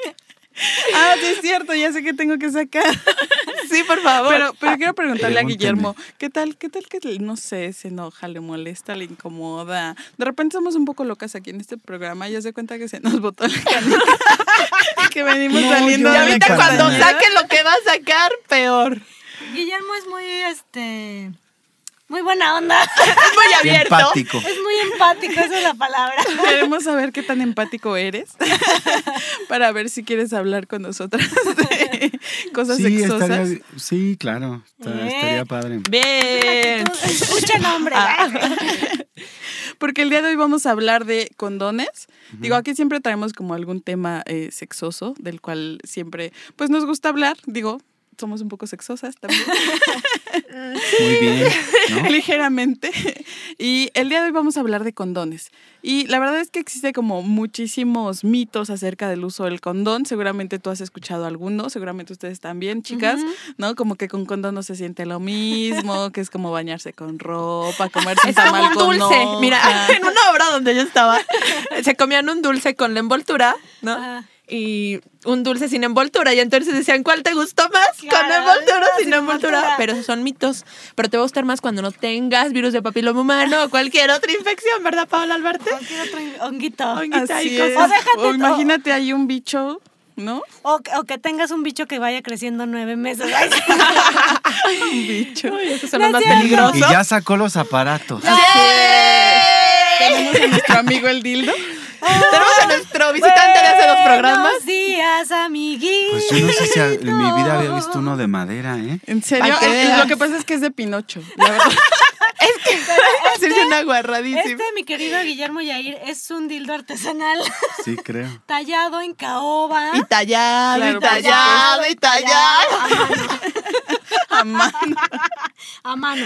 Ah, sí es cierto, ya sé que tengo que sacar. Sí, por favor. Pero, pero quiero preguntarle a. Guillermo, ¿qué tal, qué tal que, no sé, se enoja, le molesta, le incomoda? De repente somos un poco locas aquí en este programa, ya se cuenta que se nos botó la canica y que venimos No, saliendo de y la ahorita cuando saque lo que va a sacar, peor. Guillermo es muy, este, muy buena onda. Muy Qué abierto. empático. Es muy empático, esa es la palabra. Queremos saber qué tan empático eres para ver si quieres hablar con nosotras de cosas Sí, sexosas. estaría, sí, claro. está- Eh. Estaría padre. Bien. Escuchen, hombre. Porque el día de hoy vamos a hablar de condones. Digo, aquí siempre traemos como algún tema eh, sexoso del cual siempre, pues nos gusta hablar. Digo, somos un poco sexosas también. Muy bien. ¿no? ligeramente. Y el día de hoy vamos a hablar de condones. Y la verdad es que existe como muchísimos mitos acerca del uso del condón. Seguramente tú has escuchado alguno, seguramente ustedes también, chicas, ¿no? Como que con condón no se siente lo mismo, que es como bañarse con ropa, comerse un Es como tamal un con dulce. Mira, en una obra donde yo estaba, se comían un dulce con la envoltura, ¿no? Ajá. Y un dulce sin envoltura. Y entonces decían, ¿cuál te gustó más? con Claro, envoltura o sin sin envoltura. envoltura. Pero esos son mitos. Pero te va a gustar más cuando no tengas virus de papiloma humano o cualquier otra infección, ¿verdad, Paola Albarte? Cualquier otro honguito. Honguita y Así cosas. es. O O imagínate ahí un bicho, ¿no? O, o que tengas un bicho que vaya creciendo nueve meses. Un bicho. Ay, esos son No los más peligrosos. Y ya sacó los aparatos. Tenemos a nuestro amigo el dildo. Tenemos a nuestro visitante de hace dos programas. Buenos días, amiguitos. Pues yo no sé si a- en mi vida había visto uno de madera, ¿eh? En serio, que Eh, veas. lo que pasa es que es de Pinocho. La verdad. Hacerse una guarradísima. Este, mi querido Guillermo Yair, es un dildo artesanal Sí, creo. tallado en caoba. Y tallado, Claro, y por tallado, y tallado. A mano. A mano.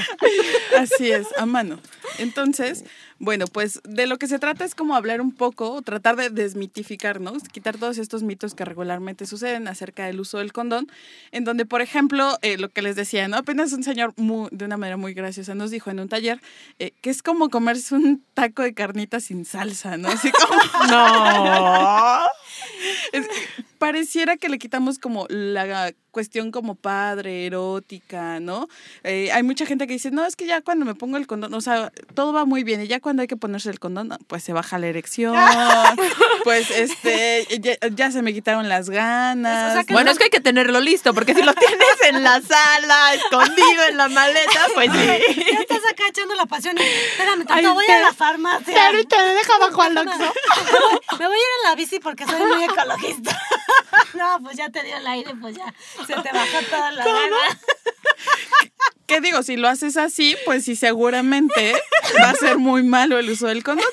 Así es, a mano. Entonces, bueno, pues de lo que se trata es como hablar un poco, tratar de desmitificar, ¿no? Quitar todos estos mitos que regularmente suceden acerca del uso del condón, en donde, por ejemplo, eh, lo que les decía, ¿no? Apenas un señor muy- de una manera muy graciosa nos dijo en un taller eh, que es como comerse un taco de carnita sin salsa, ¿no? Así como... No. Es- pareciera que le quitamos como la cuestión como padre, erótica, ¿no? Eh, hay mucha gente que dice, no, es que ya cuando me pongo el condón, o sea, todo va muy bien, y ya cuando hay que ponerse el condón, pues se baja la erección, pues este, ya, ya se me quitaron las ganas. O sea, que Bueno, es que hay que tenerlo listo, porque si lo tienes en la sala, escondido en la maleta, pues sí. Ya estás acá echando la pasión. y, Espérame, tanto voy a la farmacia. Ahorita me deja bajo al Me Oxxo. me voy a ir en la bici porque soy muy No, pues ya te dio el aire, pues ya se te bajó toda la gana. ¿Qué digo? Si lo haces así, pues sí, seguramente va a ser muy malo el uso del condón.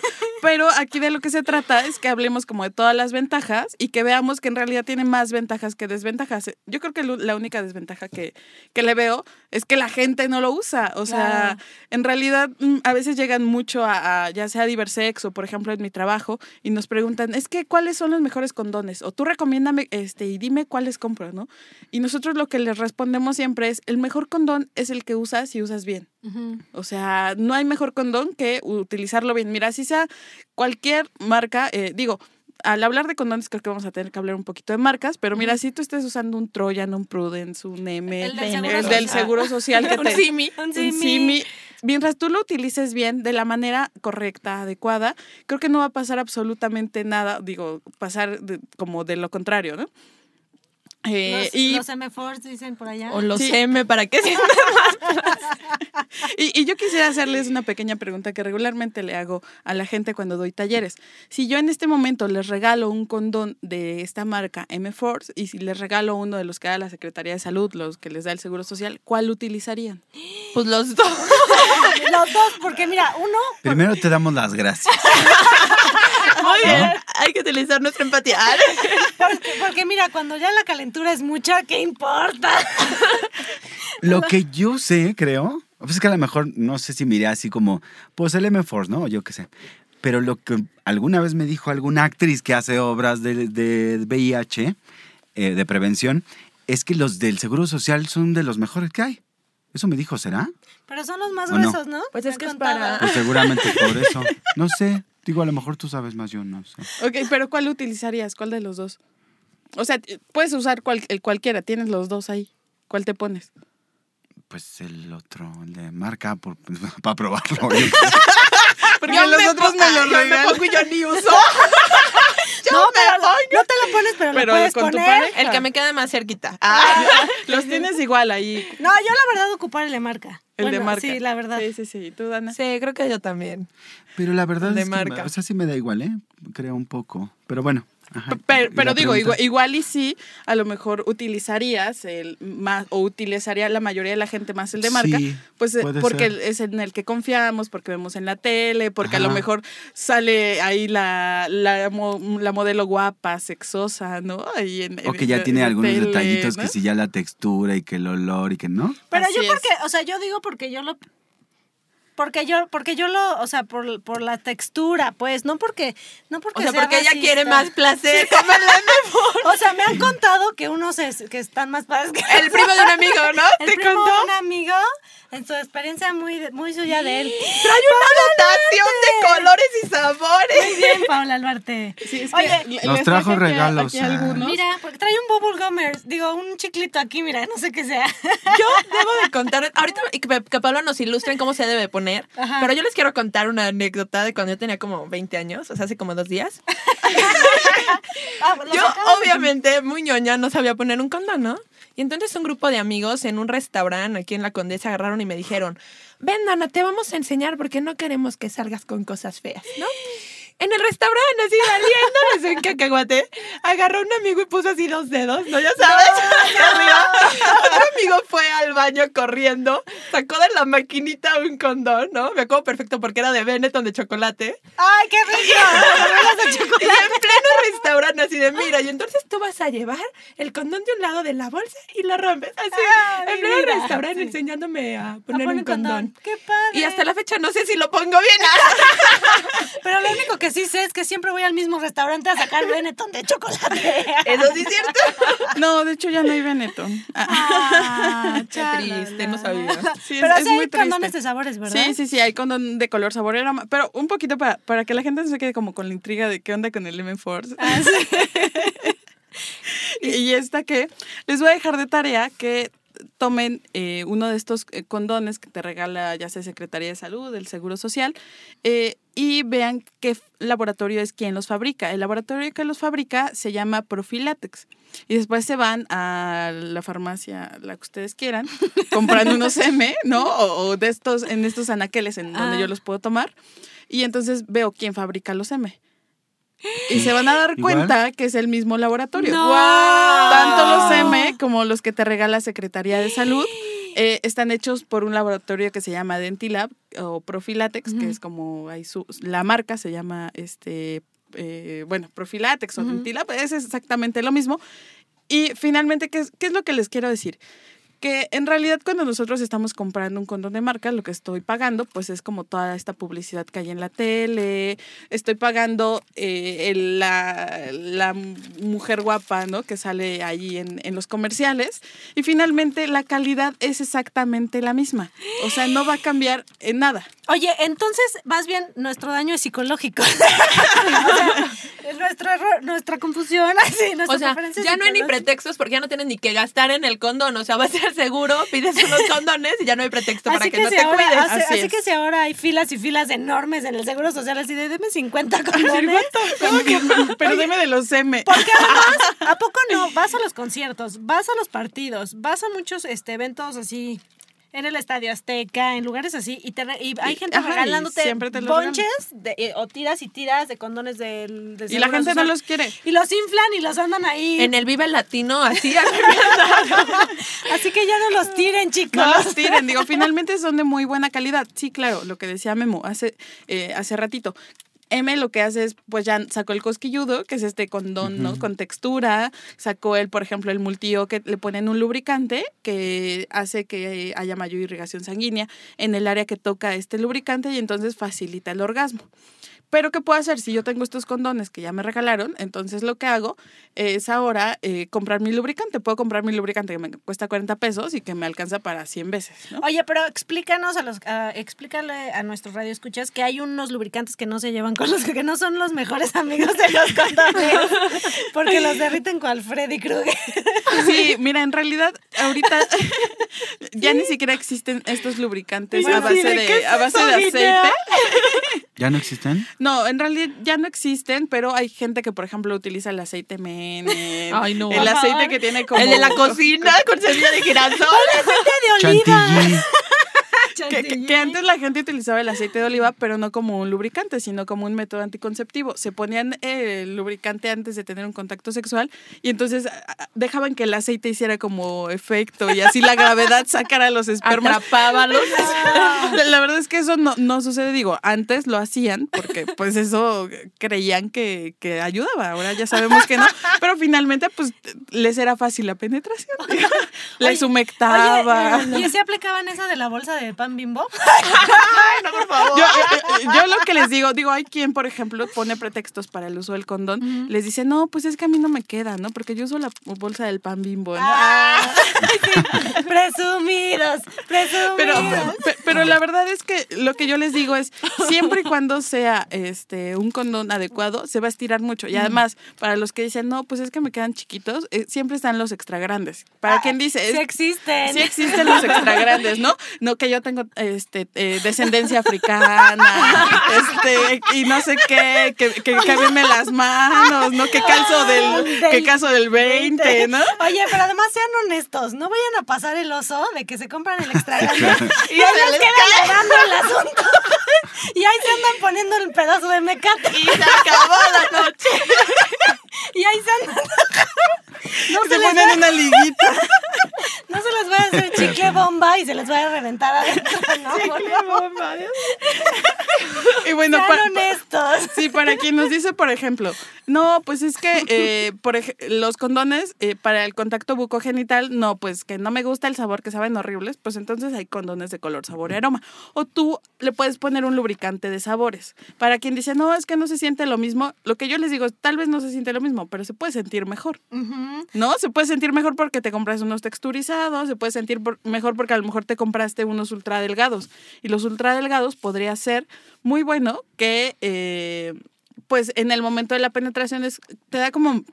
Pero aquí de lo que se trata es que hablemos como de todas las ventajas y que veamos que en realidad tiene más ventajas que desventajas. Yo creo que la única desventaja que, que le veo es que la gente no lo usa. O sea, en realidad mm, a veces llegan mucho a, a ya sea diversex o por ejemplo en mi trabajo y nos preguntan, es que ¿cuáles son los mejores condones? O tú recomiéndame este, y dime cuáles compro, ¿no? Y nosotros lo que les respondemos siempre es, el mejor condón es el que usas y usas bien. O sea, no hay mejor condón que utilizarlo bien. Mira, si sea cualquier marca, eh, digo, al hablar de condones creo que vamos a tener que hablar un poquito de marcas, pero mira, si tú estés usando un Trojan, un Prudence, un M, El del el Seguro del Social. Seguro Social que Un simi. Un Mientras tú lo utilices bien, de la manera correcta, adecuada, creo que no va a pasar absolutamente nada, digo, pasar de- como de lo contrario, ¿no? Eh, Los, y, los M4 dicen por allá. O los Sí. M para que se y, y yo quisiera hacerles una pequeña pregunta que regularmente le hago a la gente cuando doy talleres. Si yo en este momento les regalo un condón de esta marca M-Force y si les regalo uno de los que da la Secretaría de Salud, los que les da el Seguro Social, ¿cuál utilizarían? Pues los dos. Los dos, porque mira, uno, Primero te damos las gracias. Muy bien. Hay que utilizar nuestra empatía. porque, porque mira, cuando ya la calentura es mucha, ¿qué importa? Lo que yo sé, creo, pues es que a lo mejor no sé si miré así como, pues el M-Force, ¿no? Yo qué sé. Pero lo que alguna vez me dijo alguna actriz que hace obras de, de VIH, eh, de prevención, es que los del Seguro Social son de los mejores que hay. Eso me dijo, ¿será? Pero son los más gruesos, ¿no? Pues es que es para-. Pues seguramente por eso. No sé. Digo, a lo mejor tú sabes más, yo no sé. Ok, pero ¿cuál utilizarías? ¿Cuál de los dos? O sea, puedes usar cual- el cualquiera, tienes los dos ahí. ¿Cuál te pones? Pues el otro, el de marca, por, para probarlo. Porque Yo los me otros po- me me regalan. yo ni uso. No, pero no te lo pones, pero, Pero lo puedes con tu poner. El que me queda más cerquita. Los tienes igual ahí. No, yo la verdad ocupar el de marca. El de marca. Sí, la verdad. Sí, sí, sí. ¿Tú, Dana? Sí, creo que yo también. Pero la verdad De es que, marca. o sea, sí me da igual, ¿eh? Creo un poco. Pero bueno. Ajá. Pero, digo, igual, igual y sí, a lo mejor utilizarías el más, o utilizaría la mayoría de la gente más el de marca, Sí, pues eh, porque ser. es en el que confiamos, porque vemos en la tele, porque a lo mejor sale ahí la, la, mo- la modelo guapa, sexosa, ¿no? Ahí en, O que ya en- tiene en algunos tele, detallitos ¿no? que si ya la textura y que el olor y que no. Pero Así yo es. porque, o sea, yo digo porque yo lo porque yo porque yo lo, o sea, por, por la textura, pues, no porque no porque O sea, sea porque ella quiere más placer. O sea, me han contado que unos es- que están más padres que El primo de un amigo, ¿no? el ¿Te primo contó? de un amigo en su experiencia muy muy suya de él. Trae una dotación de colores y sabores. Muy bien, Paula Albarte. Sí, es que Oye, Nos trajo aquí- regalos, aquí algunos. Mira, porque trae un bubble gummer, digo, un chiclito aquí, mira, no sé qué sea. Yo debo de contar, ahorita que, que Pablo nos ilustren cómo se debe poner, Ajá. pero yo les quiero contar una anécdota de cuando yo tenía como 20 años, o sea, hace como dos días. Ah, lo Yo, sacamos. obviamente, muy ñoña, no sabía poner un condón, ¿no? Y entonces un grupo de amigos en un restaurante aquí en La Condesa agarraron y me dijeron, ven, Dana, te vamos a enseñar porque no queremos que salgas con cosas feas, ¿no? En el restaurante, así valiéndoles en cacahuate, agarró un amigo y puso así los dedos, ¿no? Ya sabes. Arriba. Otro amigo fue al baño corriendo, sacó de la maquinita un condón, ¿no? Me acuerdo perfecto porque era de Benetton de chocolate. Ay, qué rico. De Y chocolate. en pleno restaurante, así de mira, y entonces tú vas a llevar el condón de un lado de la bolsa y lo rompes. Así, Ah, en pleno vida, restaurante sí. enseñándome a A poner poner un condón. Qué padre. Y hasta la fecha no sé si lo pongo bien. Pero lo único que sí sé es que siempre voy al mismo restaurante a sacar Benetton de chocolate. Eso sí es cierto. No, de hecho ya no hay Benetton. Ah, Ah, Qué triste, no sabía. sí, es- Pero es sí muy hay condones de sabores, ¿verdad? Sí, sí, sí, hay condón de color sabor, pero un poquito para, para que la gente no se quede como con la intriga de qué onda con el M-Force. Ah, y, y esta que les voy a dejar de tarea que tomen eh, uno de estos eh, condones que te regala ya sea Secretaría de Salud, el Seguro Social, eh, y vean qué laboratorio es quien los fabrica. El laboratorio que los fabrica se llama Profilatex. Y después se van a la farmacia, la que ustedes quieran, compran unos M, ¿no? O, o de estos, en estos anaqueles en donde Ah. yo los puedo tomar. Y entonces veo quién fabrica los M. Y se van a dar Igual. cuenta que es el mismo laboratorio. No. Tanto los M como los que te regala Secretaría de Salud eh, están hechos por un laboratorio que se llama Dentilab o Profilatex, que es como ahí su, la marca se llama este eh, bueno, Profilatex o Dentilab, es exactamente lo mismo. Y finalmente, ¿qué es, ¿qué es lo que les quiero decir? Que en realidad cuando nosotros estamos comprando un condón de marca, lo que estoy pagando, pues es como toda esta publicidad que hay en la tele, estoy pagando eh, el- la, la mujer guapa, ¿no? Que sale ahí en, en los comerciales. Y finalmente la calidad es exactamente la misma. O sea, no va a cambiar en nada. Oye, entonces, más bien, nuestro daño es psicológico. es nuestro error, nuestra confusión, así, nuestra O sea, ya no hay ni pretextos porque ya no tienes ni que gastar en el condón. O sea, vas al seguro, pides unos condones y ya no hay pretexto para Así que, que, no si te ahora, cuides. Así así es. que si ahora hay filas y filas enormes en el Seguro Social, así de deme 50 condones. Pero deme de los M. Porque además, ¿a poco no? Vas a los conciertos, vas a los partidos, vas a muchos este, eventos así en el Estadio Azteca, en lugares así, y, te y hay gente ajá, regalándote de- eh, o tiras y tiras de condones del de Y la gente no los quiere. Y los inflan y los andan ahí. En el Vive Latino, así. Así que ya no los tiren, chicos. No los tiren, digo, finalmente son de muy buena calidad. Sí, claro, lo que decía Memo hace, eh, hace ratito. M lo que hace es, pues ya sacó el cosquilludo, que es este condón, ¿no? Con textura. Sacó él, por ejemplo, el multío que le ponen un lubricante que hace que haya mayor irrigación sanguínea en el área que toca este lubricante y entonces facilita el orgasmo. Pero ¿qué puedo hacer? Si yo tengo estos condones que ya me regalaron, entonces lo que hago es ahora eh, comprar mi lubricante. Puedo comprar mi lubricante que me cuesta 40 pesos y que me alcanza para 100 veces. ¿no? Oye, pero explícanos a los, ah, explícale a nuestros radioescuchas que hay unos lubricantes que no se llevan con los que no son los mejores amigos de los condones, porque los derriten cual Freddy Krueger. Sí, mira, en realidad ahorita ya ni siquiera existen estos lubricantes a base ¿de a base de aceite. ¿Ya no existen? No, en realidad ya no existen, pero hay gente que, por ejemplo, utiliza el aceite Menem, Ay, no. el aceite que tiene como... El de la cocina con semilla de girasol. de oliva. Chantilly. Que, antes la gente utilizaba el aceite de oliva, pero no como un lubricante, sino como un método anticonceptivo. Se ponían eh, el lubricante antes de tener un contacto sexual y entonces dejaban que el aceite hiciera como efecto y así la gravedad sacara los espermas. Atrapaba los. La, verdad es que eso no, no sucede, digo, antes lo hacían porque pues eso creían que, que ayudaba, ahora ya sabemos que no, pero finalmente pues les era fácil la penetración, les humectaba. Oye, ¿y si aplicaban esa de la bolsa de pan bimbo? Yo, eh, eh, yo lo que les digo, digo, hay quien, por ejemplo, pone pretextos para el uso del condón. Les dice, no, pues es que a mí no me queda, ¿no? Porque yo uso la bolsa del pan bimbo, ¿no? Ah, presumidos, presumidos. Pero, pe- pero la verdad es que lo que yo les digo es, siempre y cuando sea este un condón adecuado, se va a estirar mucho. Y además, para los que dicen, no, pues es que me quedan chiquitos, eh, siempre están los extra grandes. Para quien dice, sí existen. Sí existen los extra grandes, ¿no? No que yo tengo este eh, descendencia africana, este y no sé qué, que, que, las manos, ¿no? Que calzo del, que calzo del 20, ¿no? Oye, pero además sean honestos, no vayan a pasar el oso de que se compran el extra y ahí les queda llorando el asunto. y ahí se andan poniendo el pedazo de mecate. Y se acabó la noche. Y ahí se andan. No se, Se les ponen va, una liguita. no se les va a hacer chicle bomba y se les va a reventar adentro. No, Y bueno, sean pa- pa- honestos. Sí, para quien nos dice, por ejemplo, no, pues es que eh, por ej- los condones eh, para el contacto bucogenital, no, pues que no me gusta el sabor, que saben horribles, pues entonces hay condones de color, sabor y aroma. O tú le puedes poner un lubricante de sabores. Para quien dice, no, es que no se siente lo mismo, lo que yo les digo, es, tal vez no se siente lo mismo, pero se puede sentir mejor. ¿No? Se puede sentir mejor porque te compras unos texturizados, se puede sentir por- mejor porque a lo mejor te compraste unos ultra delgados. Y los ultra delgados podría ser muy bueno que, eh, pues en el momento de la penetración es, te da como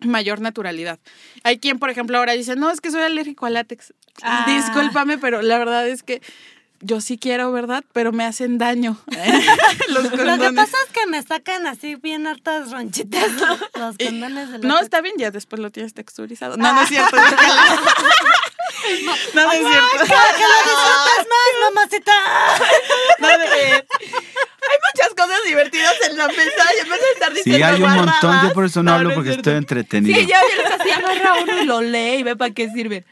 mayor naturalidad. Hay quien, por ejemplo, ahora dice, no, es que soy alérgico al látex. Ah. Discúlpame, pero la verdad es que yo sí quiero, ¿verdad? Pero me hacen daño. Los Lo que condones. pasa es que me sacan así bien hartas ronchitas los condones de No, látex. está bien, ya después lo tienes texturizado. No, no es cierto. no, no es cierto. ¡Que lo disfrutas más, mamacita! No, de- Hay muchas cosas divertidas en la mesa y en vez de estar Sí, diciendo hay un montón. Yo por eso no, No, hablo porque estoy entretenido. Sí, ya vienes así, agarra uno y lo lee y ve para qué sirve.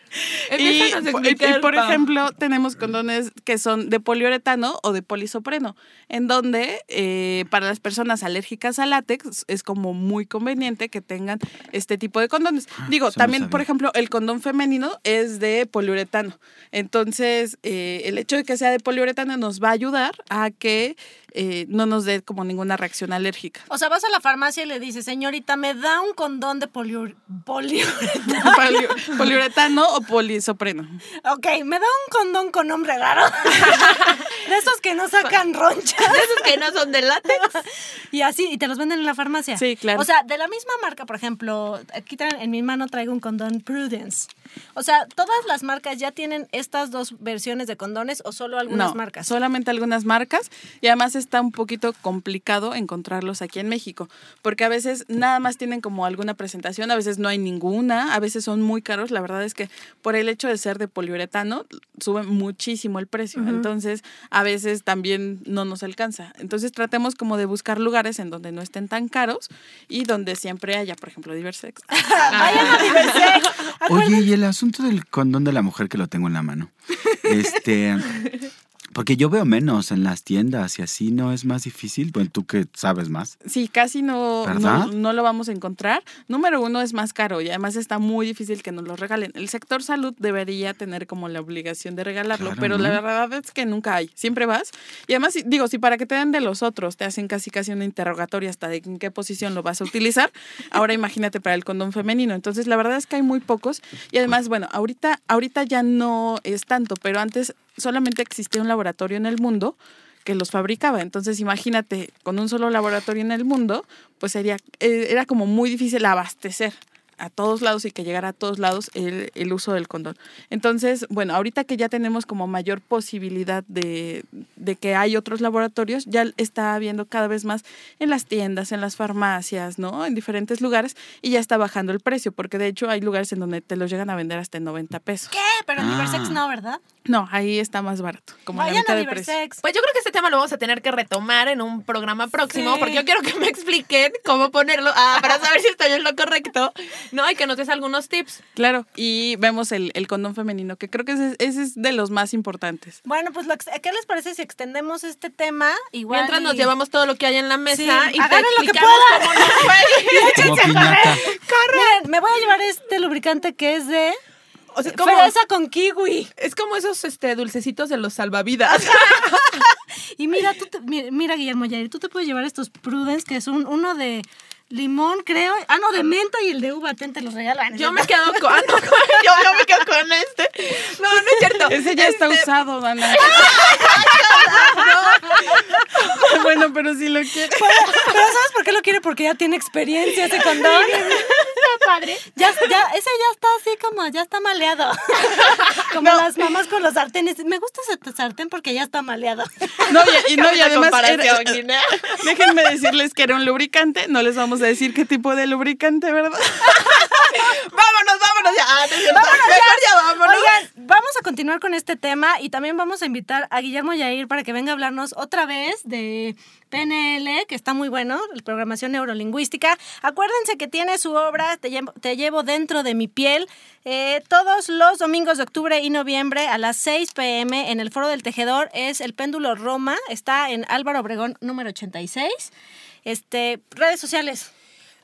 Y, a explicar, por ejemplo, tenemos condones que son de poliuretano o de polisopreno, en donde eh, para las personas alérgicas al látex es como muy conveniente que tengan este tipo de condones. Digo, Ah, eso no también, por ejemplo, el condón femenino es de poliuretano. Entonces, eh, el hecho de que sea de poliuretano nos va a ayudar a que eh, no nos dé como ninguna reacción alérgica. O sea, vas a la farmacia y le dices, señorita, ¿me da un condón de poliur... poliuretano? Poli- poliuretano o polisopreno. Ok, ¿me da un condón con nombre raro? de esos que no sacan ronchas. De esos que no son de látex. Y así, y te los venden en la farmacia. Sí, claro. O sea, de la misma marca, por ejemplo, aquí en mi mano traigo un condón Prudence. O sea, ¿todas las marcas ya tienen estas dos versiones de condones o solo algunas no, marcas? solamente algunas marcas y además está un poquito complicado encontrarlos aquí en México, porque a veces nada más tienen como alguna presentación, a veces no hay ninguna, a veces son muy caros, la verdad es que por el hecho de ser de poliuretano sube muchísimo el precio, entonces a veces también no nos alcanza. Entonces tratemos como de buscar lugares en donde no estén tan caros y donde siempre haya, por ejemplo, Diversex. Vayan a Diversex. Oye, y el asunto del condón de la mujer que lo tengo en la mano. Este. Porque yo veo menos en las tiendas y así no es más difícil. Bueno, tú que sabes más. Sí, casi no, no, no lo vamos a encontrar. Número uno es más caro y además está muy difícil que nos lo regalen. El sector salud debería tener como la obligación de regalarlo, Claro, pero la verdad es que nunca hay. Siempre vas. Y además, digo, si para que te den de los otros te hacen casi casi una interrogatoria hasta de en qué posición lo vas a utilizar, ahora imagínate para el condón femenino. Entonces, la verdad es que hay muy pocos. Y además, bueno, ahorita, ahorita ya no es tanto, pero antes solamente existía un laboratorio en el mundo que los fabricaba. Entonces, imagínate, con un solo laboratorio en el mundo, pues sería, eh, era como muy difícil abastecer a todos lados y que llegara a todos lados el, el uso del condón. Entonces, bueno, ahorita que ya tenemos como mayor posibilidad de, de que hay otros laboratorios, ya está habiendo cada vez más en las tiendas, en las farmacias, ¿no? En diferentes lugares y ya está bajando el precio, porque de hecho hay lugares en donde te los llegan a vender hasta en 90 pesos. ¿Qué? Pero en Ah. Diversex no, ¿verdad? No, ahí está más barato, como Vayan mitad a. Diversex. Pues yo creo que este tema lo vamos a tener que retomar en un programa próximo, Sí. porque yo quiero que me expliquen cómo ponerlo ah, para saber si estoy en lo correcto, ¿no? Y que nos des algunos tips. Claro, y vemos el, el condón femenino, que creo que ese, ese es de los más importantes. Bueno, pues lo ¿qué les parece si extendemos este tema? Igual Mientras nos llevamos todo lo que hay en la mesa Sí, y te agarren lo que puedan. cómo nos fue. Como. Miren, me voy a llevar este lubricante que es de O sea, como, fresa con kiwi. es como esos este, dulcecitos de los salvavidas. Y mira, tú te- mira, mira, Guillermo Yair, tú te puedes llevar estos Prudence, que es un, uno de limón, creo. Ah, no, de menta y el de uva, ten, te los regalan. Yo me quedo con, ah, no, con- yo, yo me quedo con este. No, no es cierto. Ese ya está Este, usado, Dana. bueno, pero si lo quieres. Pero ¿sabes por qué lo quiere? Porque ya tiene experiencia ese condón. padre. Ya, ya, ese ya está así como, ya está maleado. Como las mamás con los sartenes. Me gusta ese sartén porque ya está maleado. No, y, y no, y además. era- Guinea. déjenme decirles que era un lubricante. No les vamos a decir qué tipo de lubricante, ¿verdad? Vámonos, vámonos ya. Ah, ya vámonos. Oigan, vamos a continuar con este tema y también vamos a invitar a Guillermo Yair para que venga a hablarnos otra vez de PNL, que está muy bueno, la programación neurolingüística. Acuérdense que tiene su obra Te llevo, Te llevo dentro de mi piel eh, todos los domingos de octubre y noviembre a las 6 pm en el Foro del Tejedor. Es el péndulo Roma, está en Álvaro Obregón número 86. Este, redes sociales.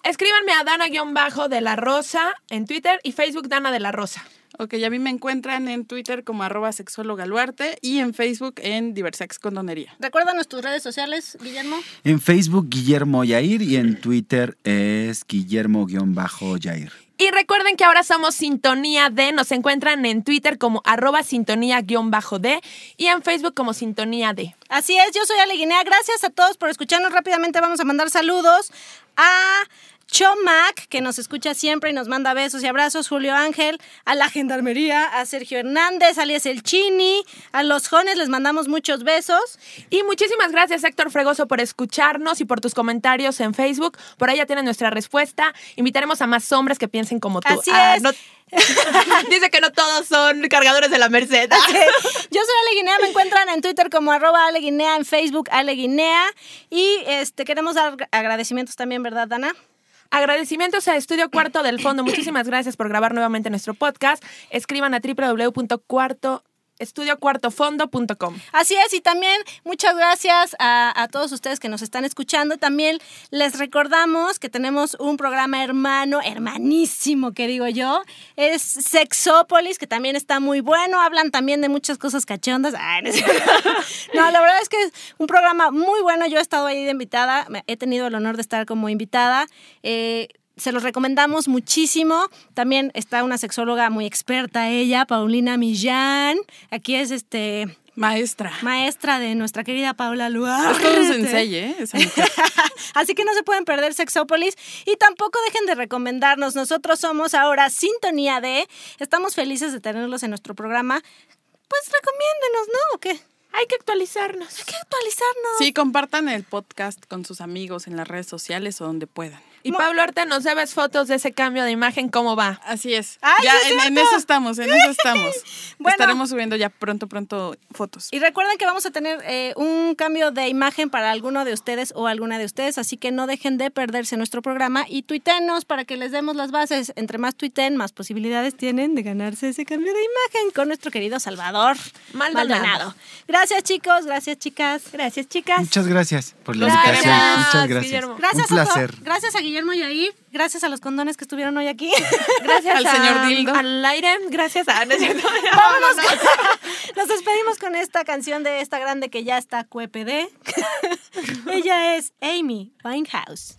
Escríbanme a Dana-de la Rosa en Twitter y Facebook Dana de la Rosa. Ok, a mí me encuentran en Twitter como arroba sexóloga Luarte y en Facebook en Diversex Condonería. Recuérdanos tus redes sociales, Guillermo. En Facebook, Guillermo Yair y en Twitter es Guillermo-Yair. Y recuerden que ahora somos Sintonía D. Nos encuentran en Twitter como arroba sintonía-d y en Facebook como Sintonía D. Así es, yo soy Ale Guinea. Gracias a todos por escucharnos. Rápidamente vamos a mandar saludos a Chomac, que nos escucha siempre y nos manda besos y abrazos. Julio Ángel, a la Gendarmería, a Sergio Hernández, alias El Chini, a los Jones les mandamos muchos besos. Y muchísimas gracias, Héctor Fregoso, por escucharnos y por tus comentarios en Facebook. Por ahí ya tienen nuestra respuesta. Invitaremos a más hombres que piensen como tú. Así Ah, es. no- Dice que no todos son cargadores de la Merced. Yo soy Ale Guinea, me encuentran en Twitter como arroba Ale Guinea, en Facebook Ale Guinea. Y este queremos dar agradecimientos también, ¿verdad, Dana? Agradecimientos a Estudio Cuarto del Fondo. Muchísimas gracias por grabar nuevamente nuestro podcast. Escriban a www.cuarto estudiocuartofondo.com. Así es, y también muchas gracias a, a todos ustedes que nos están escuchando. También les recordamos que tenemos un programa hermano, hermanísimo, que digo yo. Es Sexópolis, que también está muy bueno. Hablan también de muchas cosas cachondas. Ay, no, la verdad es que es un programa muy bueno. Yo he estado ahí de invitada, he tenido el honor de estar como invitada. Eh, se los recomendamos muchísimo. También está una sexóloga muy experta, ella, Paulina Millán. Aquí es este Maestra. maestra de nuestra querida Paula Luar. Es todo un sensei, ¿eh? Esa mujer. Así que no se pueden perder Sexópolis y tampoco dejen de recomendarnos. Nosotros somos ahora Sintonía D. Estamos felices de tenerlos en nuestro programa. Pues recomiéndenos, ¿no? ¿O qué? Hay que actualizarnos. Hay que actualizarnos. Sí, compartan el podcast con sus amigos en las redes sociales o donde puedan. Y Pablo Arte, nos debes fotos de ese cambio de imagen, ¿cómo va? Así es. ¡Ay, ya es en, eso estamos, en eso estamos. Bueno. Estaremos subiendo ya pronto, pronto fotos. Y recuerden que vamos a tener eh, un cambio de imagen para alguno de ustedes o alguna de ustedes, así que no dejen de perderse nuestro programa y tuitenos para que les demos las bases. Entre más tuiten, más posibilidades tienen de ganarse ese cambio de imagen con nuestro querido Salvador Maldonado. Gracias chicos, gracias chicas. Gracias, chicas. Muchas gracias por la Gracias, invitación. Muchas gracias. Guillermo. Gracias Un a, placer. gracias a Guillermo Yair, gracias a los condones que estuvieron hoy aquí. Gracias Al a- señor Dildo. Al aire, gracias a... no. Vámonos. con- Nos despedimos con esta canción de esta grande que ya está QPD. Ella es Amy Winehouse.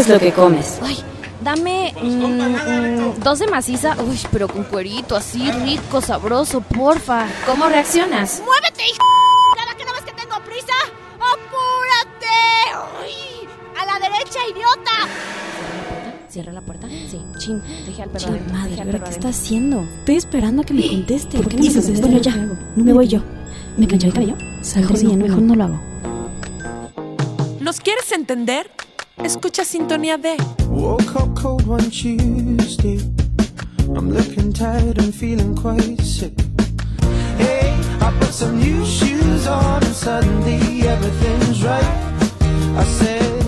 ¿Qué es lo que comes? Ay, dame mm, mm, dos de maciza, uy, pero con cuerito, así rico, sabroso, porfa. ¿Cómo reaccionas? ¡Muévete, hijo! ¿Cara que no ves que tengo prisa? ¡Apúrate! ¡Uy! ¡A la derecha, idiota! ¿Cierra la puerta? Sí. Chin, dejé al perro adentro, madre, dejé al ¿ahora perro qué está haciendo? Estoy esperando a que me conteste. ¿Por qué no me dices contesta? Bueno, ya, ¿Qué hago? me voy yo. ¿Me planché el cabello? No, no, mejor no. no lo hago. ¿Nos quieres entender? Escucha Sintonía D. Woke up cold one Tuesday. I'm looking tired and feeling quite sick. Hey, I put some new shoes on and suddenly everything's right. I said,